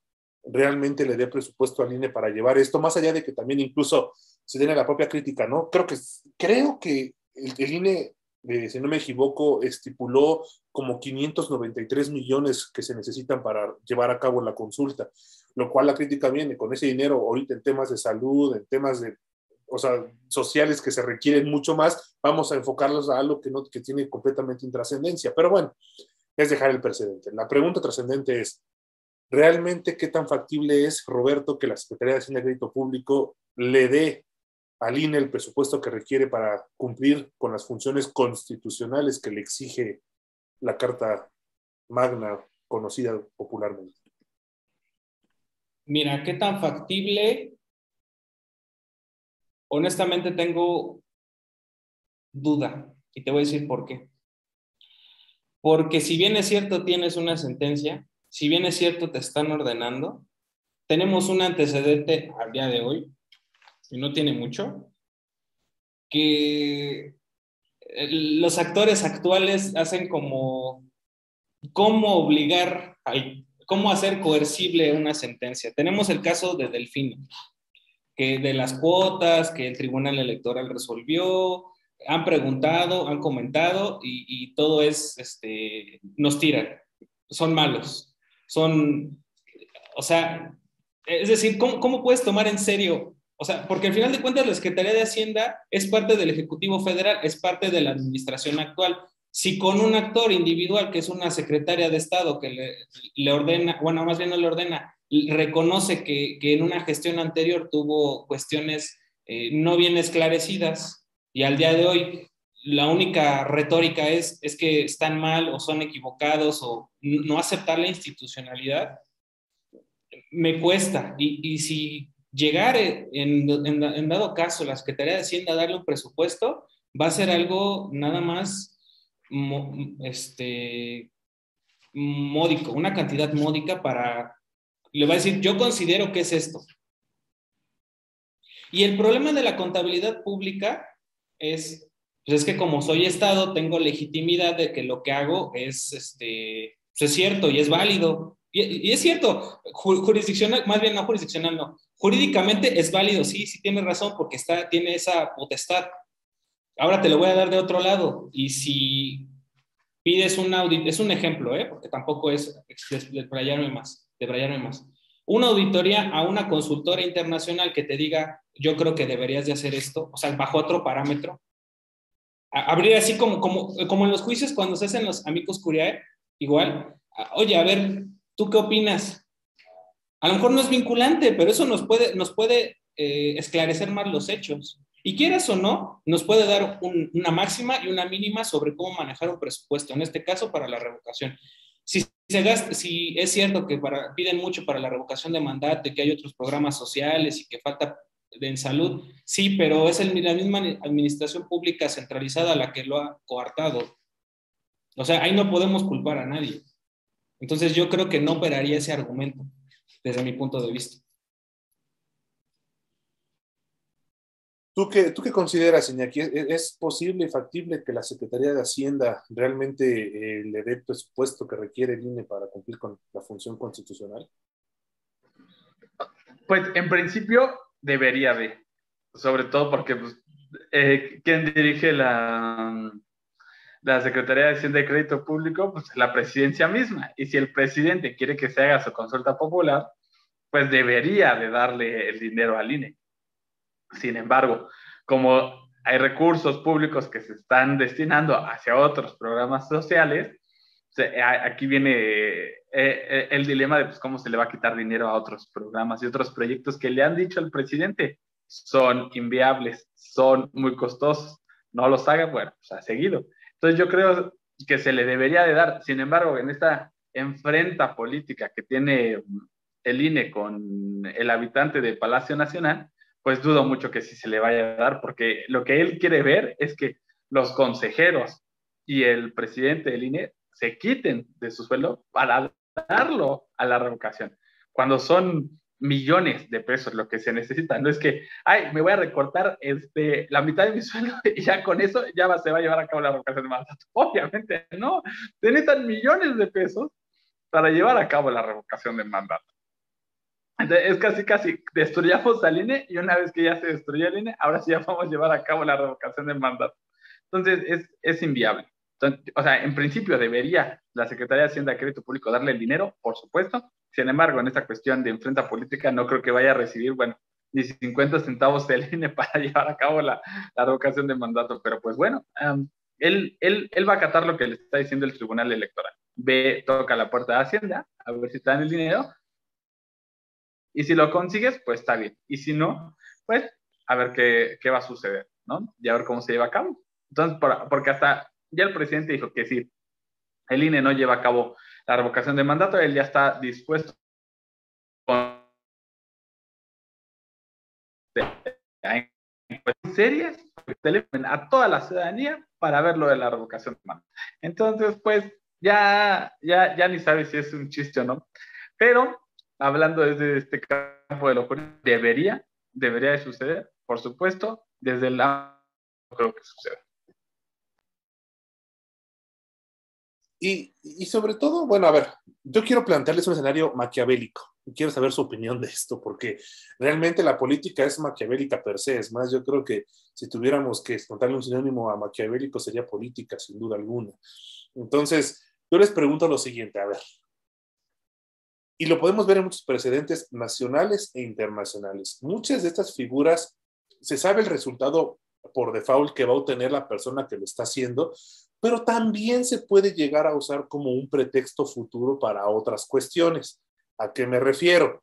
realmente le dé presupuesto al INE para llevar esto, más allá de que también incluso se tiene la propia crítica, ¿no? Creo que, creo que el, INE, eh, si no me equivoco, estipuló como 593 millones que se necesitan para llevar a cabo la consulta, lo cual la crítica viene con ese dinero ahorita en temas de salud, en temas de, o sea, sociales que se requieren mucho más, vamos a enfocarlos a algo que, no, que tiene completamente intrascendencia. Pero bueno, es dejar el precedente. La pregunta trascendente es, ¿realmente qué tan factible es, Roberto, que la Secretaría de Hacienda de Crédito Público le dé al INE el presupuesto que requiere para cumplir con las funciones constitucionales que le exige la Carta Magna conocida popularmente?
Mira, ¿qué tan factible? Honestamente tengo duda y te voy a decir por qué. Porque si bien es cierto tienes una sentencia, si bien es cierto te están ordenando, tenemos un antecedente al día de hoy, y no tiene mucho, que los actores actuales hacen como cómo obligar, cómo hacer coercible una sentencia. Tenemos el caso de Delfino, que de las cuotas que el Tribunal Electoral resolvió, han preguntado, han comentado y, todo es, este, nos tiran, son malos. son, o sea, es decir, ¿cómo, ¿cómo, puedes tomar en serio? O sea, porque al final de cuentas la Secretaría de Hacienda es parte del Ejecutivo Federal, es parte de la administración actual. Si con un actor individual, que es una secretaria de Estado que le, le ordena, bueno, más bien no le ordena, reconoce que, que en una gestión anterior tuvo cuestiones eh, no bien esclarecidas y al día de hoy la única retórica es, es que están mal o son equivocados o no aceptar la institucionalidad, me cuesta. Y, y si llegar en, en, en, dado caso la Secretaría de Hacienda a darle un presupuesto, va a ser algo nada más este, módico, una cantidad módica para, le va a decir, yo considero que es esto. Y el problema de la contabilidad pública es, pues es que como soy Estado, tengo legitimidad de que lo que hago es, este, pues es cierto y es válido. Y, es cierto, jurisdiccional, más bien no jurisdiccional, no. Jurídicamente es válido, sí, sí tiene razón, porque está, tiene esa potestad. Ahora te lo voy a dar de otro lado. Y si pides un audit, es un ejemplo, ¿eh? porque tampoco es debrayarme más, debrayarme más. Una auditoría a una consultora internacional que te diga, yo creo que deberías de hacer esto, o sea, bajo otro parámetro. Abrir así como, como, como en los juicios cuando se hacen los amigos curiae, igual. Oye, a ver, ¿tú qué opinas? A lo mejor no es vinculante, pero eso nos puede, nos puede eh, esclarecer más los hechos. Y quieras o no, nos puede dar un, una máxima y una mínima sobre cómo manejar un presupuesto, en este caso para la revocación. Si, se gasta, si es cierto que piden mucho para la revocación de mandato que hay otros programas sociales y que falta en salud, sí, pero es el, la misma administración pública centralizada la que lo ha coartado. O sea, ahí no podemos culpar a nadie. Entonces yo creo que no operaría ese argumento desde mi punto de vista.
¿Tú qué, ¿Tú qué consideras, Iñaki? ¿Es posible y factible que la Secretaría de Hacienda realmente eh, le dé el presupuesto que requiere el INE para cumplir con la función constitucional?
Pues en principio debería de, sobre todo porque pues, eh, quien dirige la, la Secretaría de Hacienda y Crédito Público, pues la presidencia misma. Y si el presidente quiere que se haga su consulta popular, pues debería de darle el dinero al INE. Sin embargo, como hay recursos públicos que se están destinando hacia otros programas sociales, aquí viene eh, eh, el dilema de pues, cómo se le va a quitar dinero a otros programas y otros proyectos que le han dicho al presidente son inviables, son muy costosos, no los haga, bueno, pues ha seguido. Entonces yo creo que se le debería de dar, sin embargo, en esta enfrenta política que tiene el INE con el habitante de Palacio Nacional, pues dudo mucho que sí se le vaya a dar, porque lo que él quiere ver es que los consejeros y el presidente del INE se quiten de su sueldo para darlo a la revocación. Cuando son millones de pesos lo que se necesita, no es que, ay, me voy a recortar este, la mitad de mi sueldo (laughs) y ya con eso ya se va a llevar a cabo la revocación de mandato. (laughs) Obviamente no, se necesitan millones de pesos para llevar a cabo la revocación del mandato es casi, casi, destruyamos al INE y una vez que ya se destruyó el INE, ahora sí ya vamos a llevar a cabo la revocación del mandato. Entonces, es, es inviable. o sea, en principio debería la Secretaría de Hacienda y Crédito Público darle el dinero, por supuesto. Sin embargo, en esta cuestión de enfrenta política, no creo que vaya a recibir, bueno, ni 50 centavos del INE (laughs) para llevar a cabo la, la revocación del mandato. Pero pues bueno, él, él, él va a acatar lo que le está diciendo el Tribunal Electoral. Ve, toca la puerta de Hacienda, a ver si está en el dinero, y si lo consigues, pues está bien. Y si no, pues a ver qué, qué va a suceder, ¿no? Y a ver cómo se lleva a cabo. Entonces, por, porque hasta ya el presidente dijo que si el INE no lleva a cabo la revocación de mandato, él ya está dispuesto con serias a toda la ciudadanía para ver lo de la revocación de mandato. Entonces, pues ya, ya, ya ni sabe si es un chiste o no. Pero hablando desde este campo de lo debería, debería de suceder, por supuesto, desde el lado creo que suceda.
Y, y, sobre todo, bueno, a ver, yo quiero plantearles un escenario maquiavélico. Y quiero saber su opinión de esto, porque realmente la política es maquiavélica per se. Es más, yo creo que si tuviéramos que contarle un sinónimo a maquiavélico sería política, sin duda alguna. Entonces, yo les pregunto lo siguiente, a ver, Y lo podemos ver en muchos precedentes nacionales e internacionales. Muchas de estas figuras, se sabe el resultado por default que va a obtener la persona que lo está haciendo, pero también se puede llegar a usar como un pretexto futuro para otras cuestiones. ¿A qué me refiero?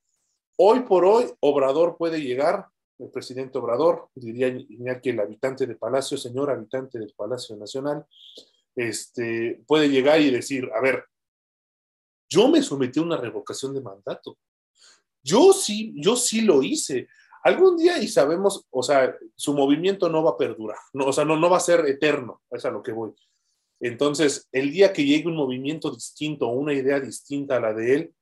Hoy por hoy, Obrador puede llegar, el presidente Obrador, diría Iñaki, el habitante de Palacio, señor habitante del Palacio Nacional, este, puede llegar y decir, a ver, yo me sometí a una revocación de mandato. Yo sí, yo sí lo hice. Algún día y sabemos, o sea, su movimiento no va a perdurar, no, o sea, no, no va a ser eterno, es a lo que voy. Entonces, el día que llegue un movimiento distinto una idea distinta a la de él,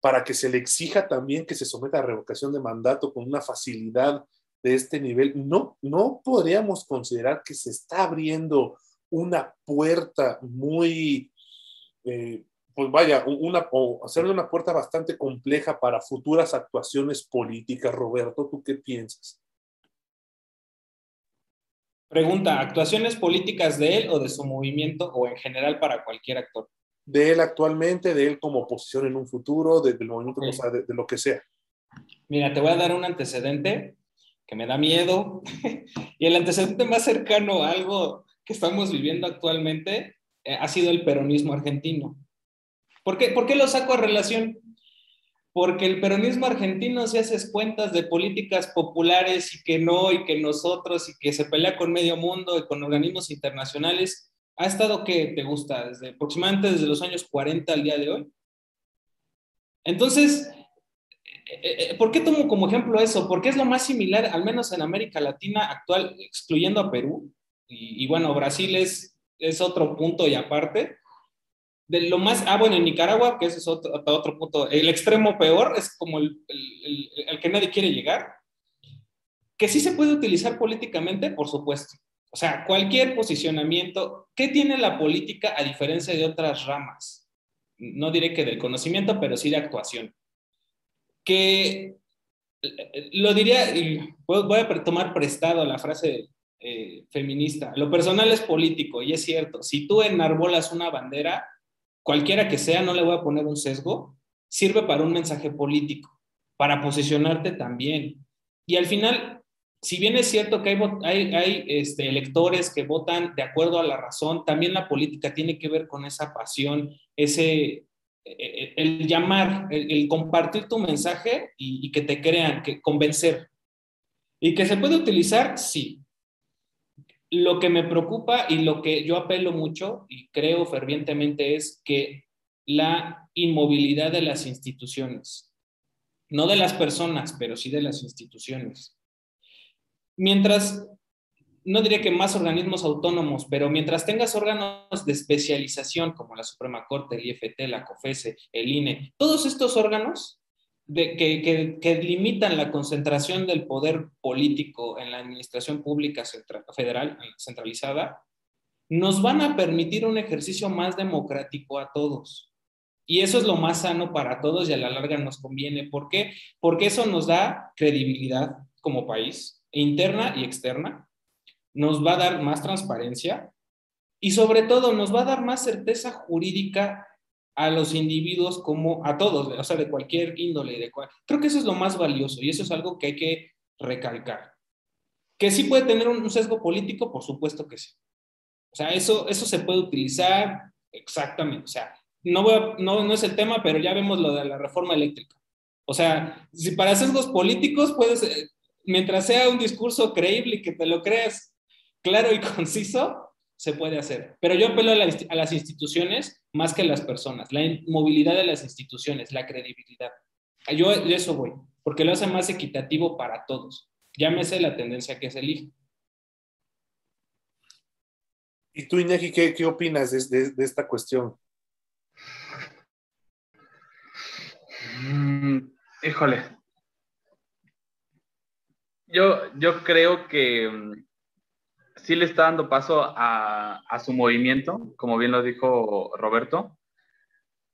para que se le exija también que se someta a revocación de mandato con una facilidad de este nivel, no, no podríamos considerar que se está abriendo una puerta muy, eh, pues vaya, una, o hacerle una puerta bastante compleja para futuras actuaciones políticas. Roberto, ¿tú qué piensas?
Pregunta, ¿actuaciones políticas de él o de su movimiento o en general para cualquier actor?
De él actualmente, de él como oposición en un futuro, de, del movimiento, o sea, de, lo que sea.
Mira, te voy a dar un antecedente que me da miedo (laughs) y el antecedente más cercano a algo que estamos viviendo actualmente eh, ha sido el peronismo argentino. ¿Por qué, ¿Por qué lo saco a relación? porque el peronismo argentino, si haces cuentas de políticas populares y que no, y que nosotros, y que se pelea con medio mundo y con organismos internacionales, ha estado, ¿qué te gusta? Desde aproximadamente desde los años 40 al día de hoy. Entonces, eh, eh, ¿por qué tomo como ejemplo eso? Porque es lo más similar, al menos en América Latina actual, excluyendo a Perú, y, y bueno, Brasil es, es otro punto y aparte, de lo más, ah, bueno, en Nicaragua, que ese es otro, otro punto, el extremo peor es como el, el, el, que nadie quiere llegar, que sí se puede utilizar políticamente, por supuesto. O sea, cualquier posicionamiento, ¿qué tiene la política a diferencia de otras ramas? No diré que del conocimiento, pero sí de actuación. Que lo diría, voy a tomar prestado la frase eh, feminista, lo personal es político, y es cierto, si tú enarbolas una bandera, cualquiera que sea, no le voy a poner un sesgo, sirve para un mensaje político, para posicionarte también. Y al final, si bien es cierto que hay, este, electores que votan de acuerdo a la razón, también la política tiene que ver con esa pasión, ese, e, e, el, llamar, el, compartir tu mensaje y, y que te crean, que convencer. Y que se puede utilizar, sí, lo que me preocupa y lo que yo apelo mucho y creo fervientemente es que la inmovilidad de las instituciones, no de las personas, pero sí de las instituciones. Mientras, no diré que más organismos autónomos, pero mientras tengas órganos de especialización como la Suprema Corte, el IFT, la COFESE, el INE, todos estos órganos que, limitan la concentración del poder político en la administración pública federal centralizada, nos van a permitir un ejercicio más democrático a todos. Y eso es lo más sano para todos y a la larga nos conviene. ¿Por qué? Porque eso nos da credibilidad como país, interna y externa, nos va a dar más transparencia y sobre todo nos va a dar más certeza jurídica a los individuos como a todos, o sea, de cualquier índole. De cual... Creo que eso es lo más valioso y eso es algo que hay que recalcar. Que sí puede tener un sesgo político, por supuesto que sí. O sea, eso, eso se puede utilizar exactamente. O sea, no, no, no es el tema, pero ya vemos lo de la reforma eléctrica. O sea, si para sesgos políticos puedes, eh, mientras sea un discurso creíble y que te lo creas claro y (laughs) conciso, se puede hacer. Pero yo apelo a, las instituciones más que a las personas, la movilidad de las instituciones, la credibilidad. Yo de eso voy, porque lo hace más equitativo para todos. Llámese la tendencia que se elige.
¿Y tú, Iñaki, qué, qué opinas de, esta cuestión?
Mm, híjole. Yo, yo creo que mm, sí le está dando paso a, su movimiento, como bien lo dijo Roberto.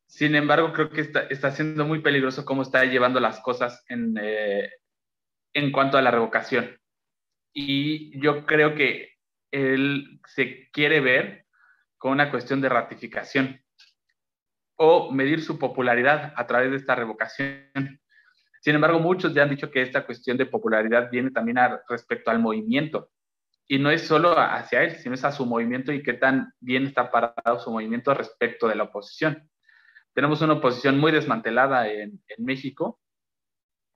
Sin embargo, creo que está, siendo muy peligroso cómo está llevando las cosas en, eh, en cuanto a la revocación. Y yo creo que él se quiere ver con una cuestión de ratificación. o medir su popularidad a través de esta revocación. Sin embargo, muchos ya han dicho que esta cuestión de popularidad viene también respecto al movimiento. Y no es solo hacia él, sino es a su movimiento y qué tan bien está parado su movimiento respecto de la oposición. Tenemos una oposición muy desmantelada en, en México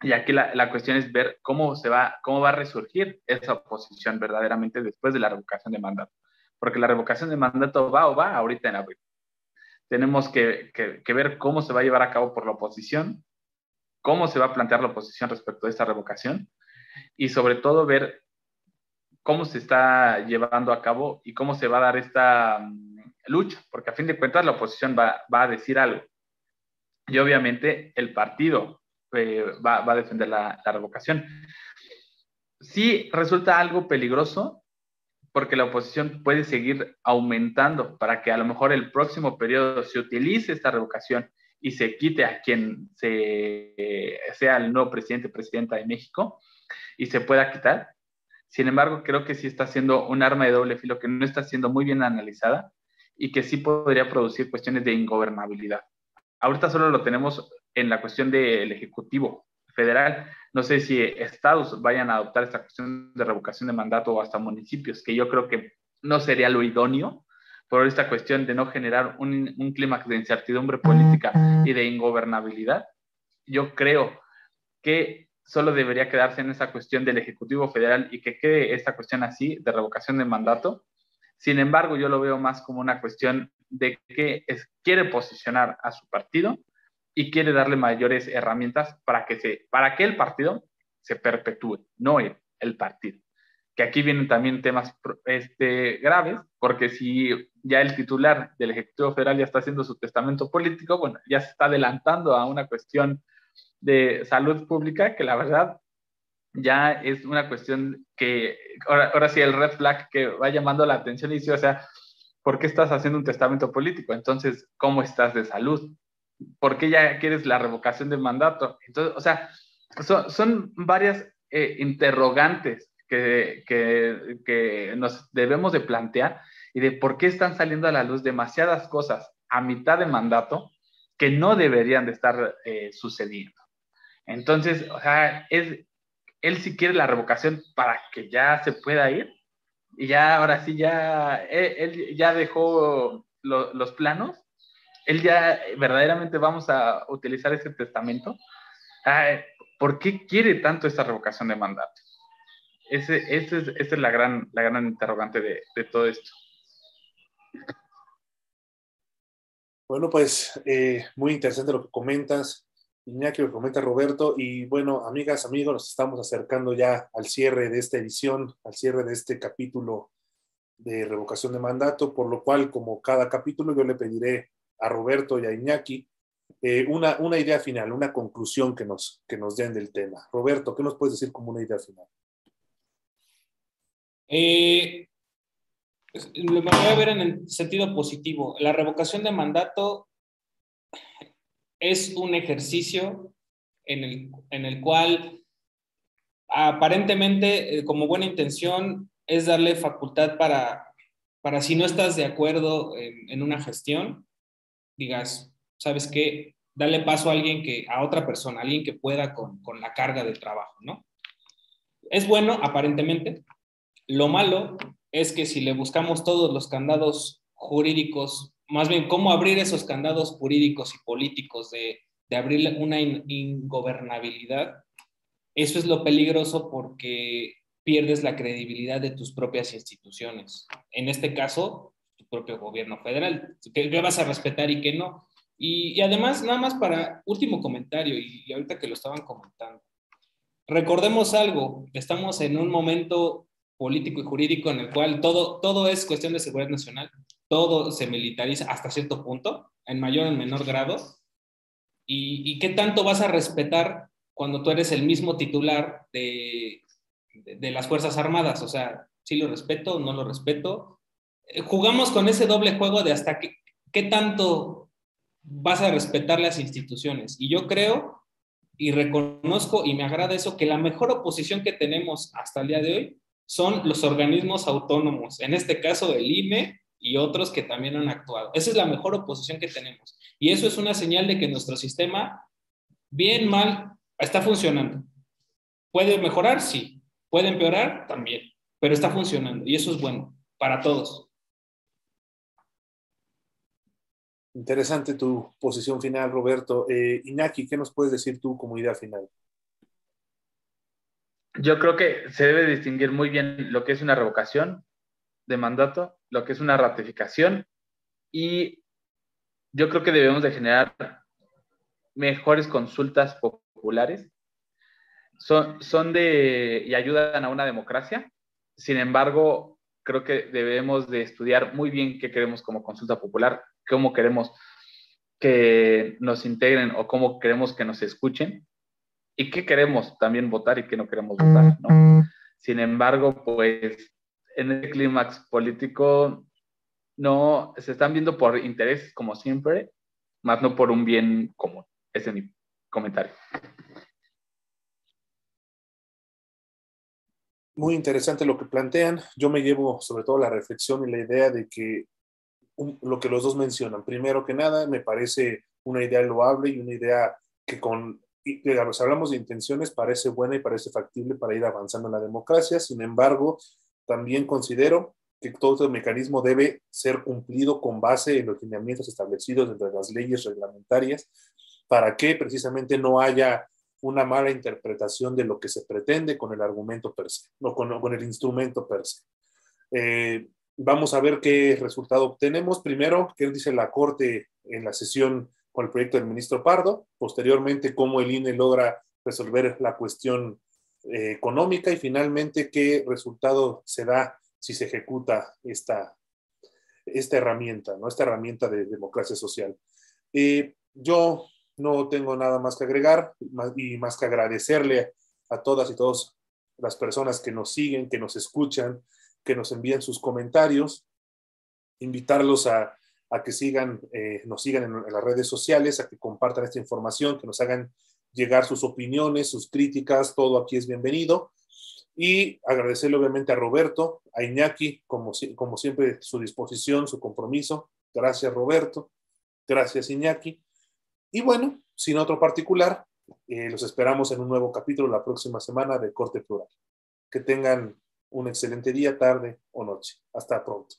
y aquí la, la, cuestión es ver cómo, se va, cómo va a resurgir esa oposición verdaderamente después de la revocación de mandato. Porque la revocación de mandato va o va ahorita en abril. Tenemos que, que, ver cómo se va a llevar a cabo por la oposición, cómo se va a plantear la oposición respecto a esta revocación y sobre todo ver cómo se está llevando a cabo y cómo se va a dar esta mm, lucha, porque a fin de cuentas la oposición va, va a decir algo. Y obviamente el partido eh, va, a defender la, revocación. Sí resulta algo peligroso porque la oposición puede seguir aumentando para que a lo mejor el próximo periodo se utilice esta revocación y se quite a quien sea el nuevo presidente presidenta de México y se pueda quitar. Sin embargo, creo que sí está siendo un arma de doble filo que no está siendo muy bien analizada y que sí podría producir cuestiones de ingobernabilidad. Ahorita solo lo tenemos en la cuestión del Ejecutivo federal. No sé si estados vayan a adoptar esta cuestión de revocación de mandato o hasta municipios, que yo creo que no sería lo idóneo por esta cuestión de no generar un, un clímax de incertidumbre política y de ingobernabilidad. Yo creo que solo debería quedarse en esa cuestión del Ejecutivo Federal y que quede esta cuestión así de revocación de mandato. Sin embargo, yo lo veo más como una cuestión de que quiere posicionar a su partido y quiere darle mayores herramientas para que, para que el partido se perpetúe, no el, el partido. Que aquí vienen también temas este, graves, porque si ya el titular del Ejecutivo Federal ya está haciendo su testamento político, bueno, ya se está adelantando a una cuestión de salud pública que la verdad ya es una cuestión que, ahora, ahora sí, el red flag que va llamando la atención y dice, o sea, ¿por qué estás haciendo un testamento político? Entonces, ¿cómo estás de salud? ¿por qué ya quieres la revocación del mandato? Entonces, o sea, son, varias eh, interrogantes que, que, nos debemos de plantear y de por qué están saliendo a la luz demasiadas cosas a mitad de mandato que no deberían de estar eh, sucediendo. Entonces, o sea, es, él sí quiere la revocación para que ya se pueda ir y ya, ahora sí, ya, él, ya dejó los planos él ya verdaderamente vamos a utilizar ese testamento. ¿Por qué quiere tanto esta revocación de mandato? Ese, es, esa es la gran, la gran interrogante de, de todo esto.
Bueno, pues eh, muy interesante lo que comentas, Iñaki, lo comenta Roberto. Y bueno, amigas, amigos, nos estamos acercando ya al cierre de esta edición, al cierre de este capítulo de revocación de mandato, por lo cual, como cada capítulo, yo le pediré a Roberto y a Iñaki eh, una, una, idea final, una conclusión que nos, que nos den del tema. Roberto, ¿qué nos puedes decir como una idea final?
Eh, lo voy a ver en el sentido positivo. La revocación de mandato es un ejercicio en el, en el cual aparentemente, eh, como buena intención, es darle facultad para, para si no estás de acuerdo en, una gestión, digas, ¿sabes qué? Dale paso a alguien que, a otra persona, alguien que pueda con, con la carga del trabajo, ¿no? Es bueno, aparentemente. Lo malo es que si le buscamos todos los candados jurídicos, más bien cómo abrir esos candados jurídicos y políticos de, de abrir una ingobernabilidad, eso es lo peligroso porque pierdes la credibilidad de tus propias instituciones. En este caso, propio gobierno federal. ¿Qué, vas a respetar y qué no? Y, además, nada más para último comentario, y, ahorita que lo estaban comentando, recordemos algo, estamos en un momento político y jurídico en el cual todo, todo es cuestión de seguridad nacional, todo se militariza hasta cierto punto, en mayor o en menor grado, y, qué tanto vas a respetar cuando tú eres el mismo titular de, de, las Fuerzas Armadas, o sea, si lo respeto, no lo respeto, jugamos con ese doble juego de hasta qué, qué tanto vas a respetar las instituciones. Y yo creo y reconozco y me agrada eso, que la mejor oposición que tenemos hasta el día de hoy son los organismos autónomos, en este caso el INE y otros que también han actuado. Esa es la mejor oposición que tenemos. Y eso es una señal de que nuestro sistema, bien, mal, está funcionando. ¿Puede mejorar? Sí. ¿Puede empeorar? También. Pero está funcionando y eso es bueno para todos.
Interesante tu posición final, Roberto. Eh, Iñaki, ¿qué nos puedes decir tú como idea final?
Yo creo que se debe distinguir muy bien lo que es una revocación de mandato, lo que es una ratificación y yo creo que debemos de generar mejores consultas populares. Son, son de y ayudan a una democracia. Sin embargo, creo que debemos de estudiar muy bien qué queremos como consulta popular, cómo queremos que nos integren o cómo queremos que nos escuchen y qué queremos también votar y qué no queremos votar, ¿no? Sin embargo, pues en el clímax político no se están viendo por interés como siempre, más no por un bien común. Ese es mi comentario.
Muy interesante lo que plantean. Yo me llevo sobre todo la reflexión y la idea de que lo que los dos mencionan, primero que nada, me parece una idea loable y una idea que con, digamos, hablamos de intenciones, parece buena y parece factible para ir avanzando en la democracia. Sin embargo, también considero que todo este mecanismo debe ser cumplido con base en los lineamientos establecidos entre las leyes reglamentarias para que precisamente no haya una mala interpretación de lo que se pretende con el argumento per se, no con, con el instrumento per se. Eh, vamos a ver qué resultado obtenemos. Primero, qué dice la Corte en la sesión con el proyecto del ministro Pardo. Posteriormente, cómo el INE logra resolver la cuestión eh, económica y finalmente qué resultado se da si se ejecuta esta, esta herramienta, ¿no? esta herramienta de democracia social. Eh, yo no tengo nada más que agregar y más que agradecerle a todas y todos las personas que nos siguen, que nos escuchan, que nos envíen sus comentarios, invitarlos a, que sigan, eh, nos sigan en, las redes sociales, a que compartan esta información, que nos hagan llegar sus opiniones, sus críticas, todo aquí es bienvenido. Y agradecerle obviamente a Roberto, a Iñaki, como, como siempre, su disposición, su compromiso. Gracias, Roberto. Gracias, Iñaki. Y bueno, sin otro particular, eh, los esperamos en un nuevo capítulo la próxima semana de Corte Plural. Que tengan un excelente día, tarde o noche. Hasta pronto.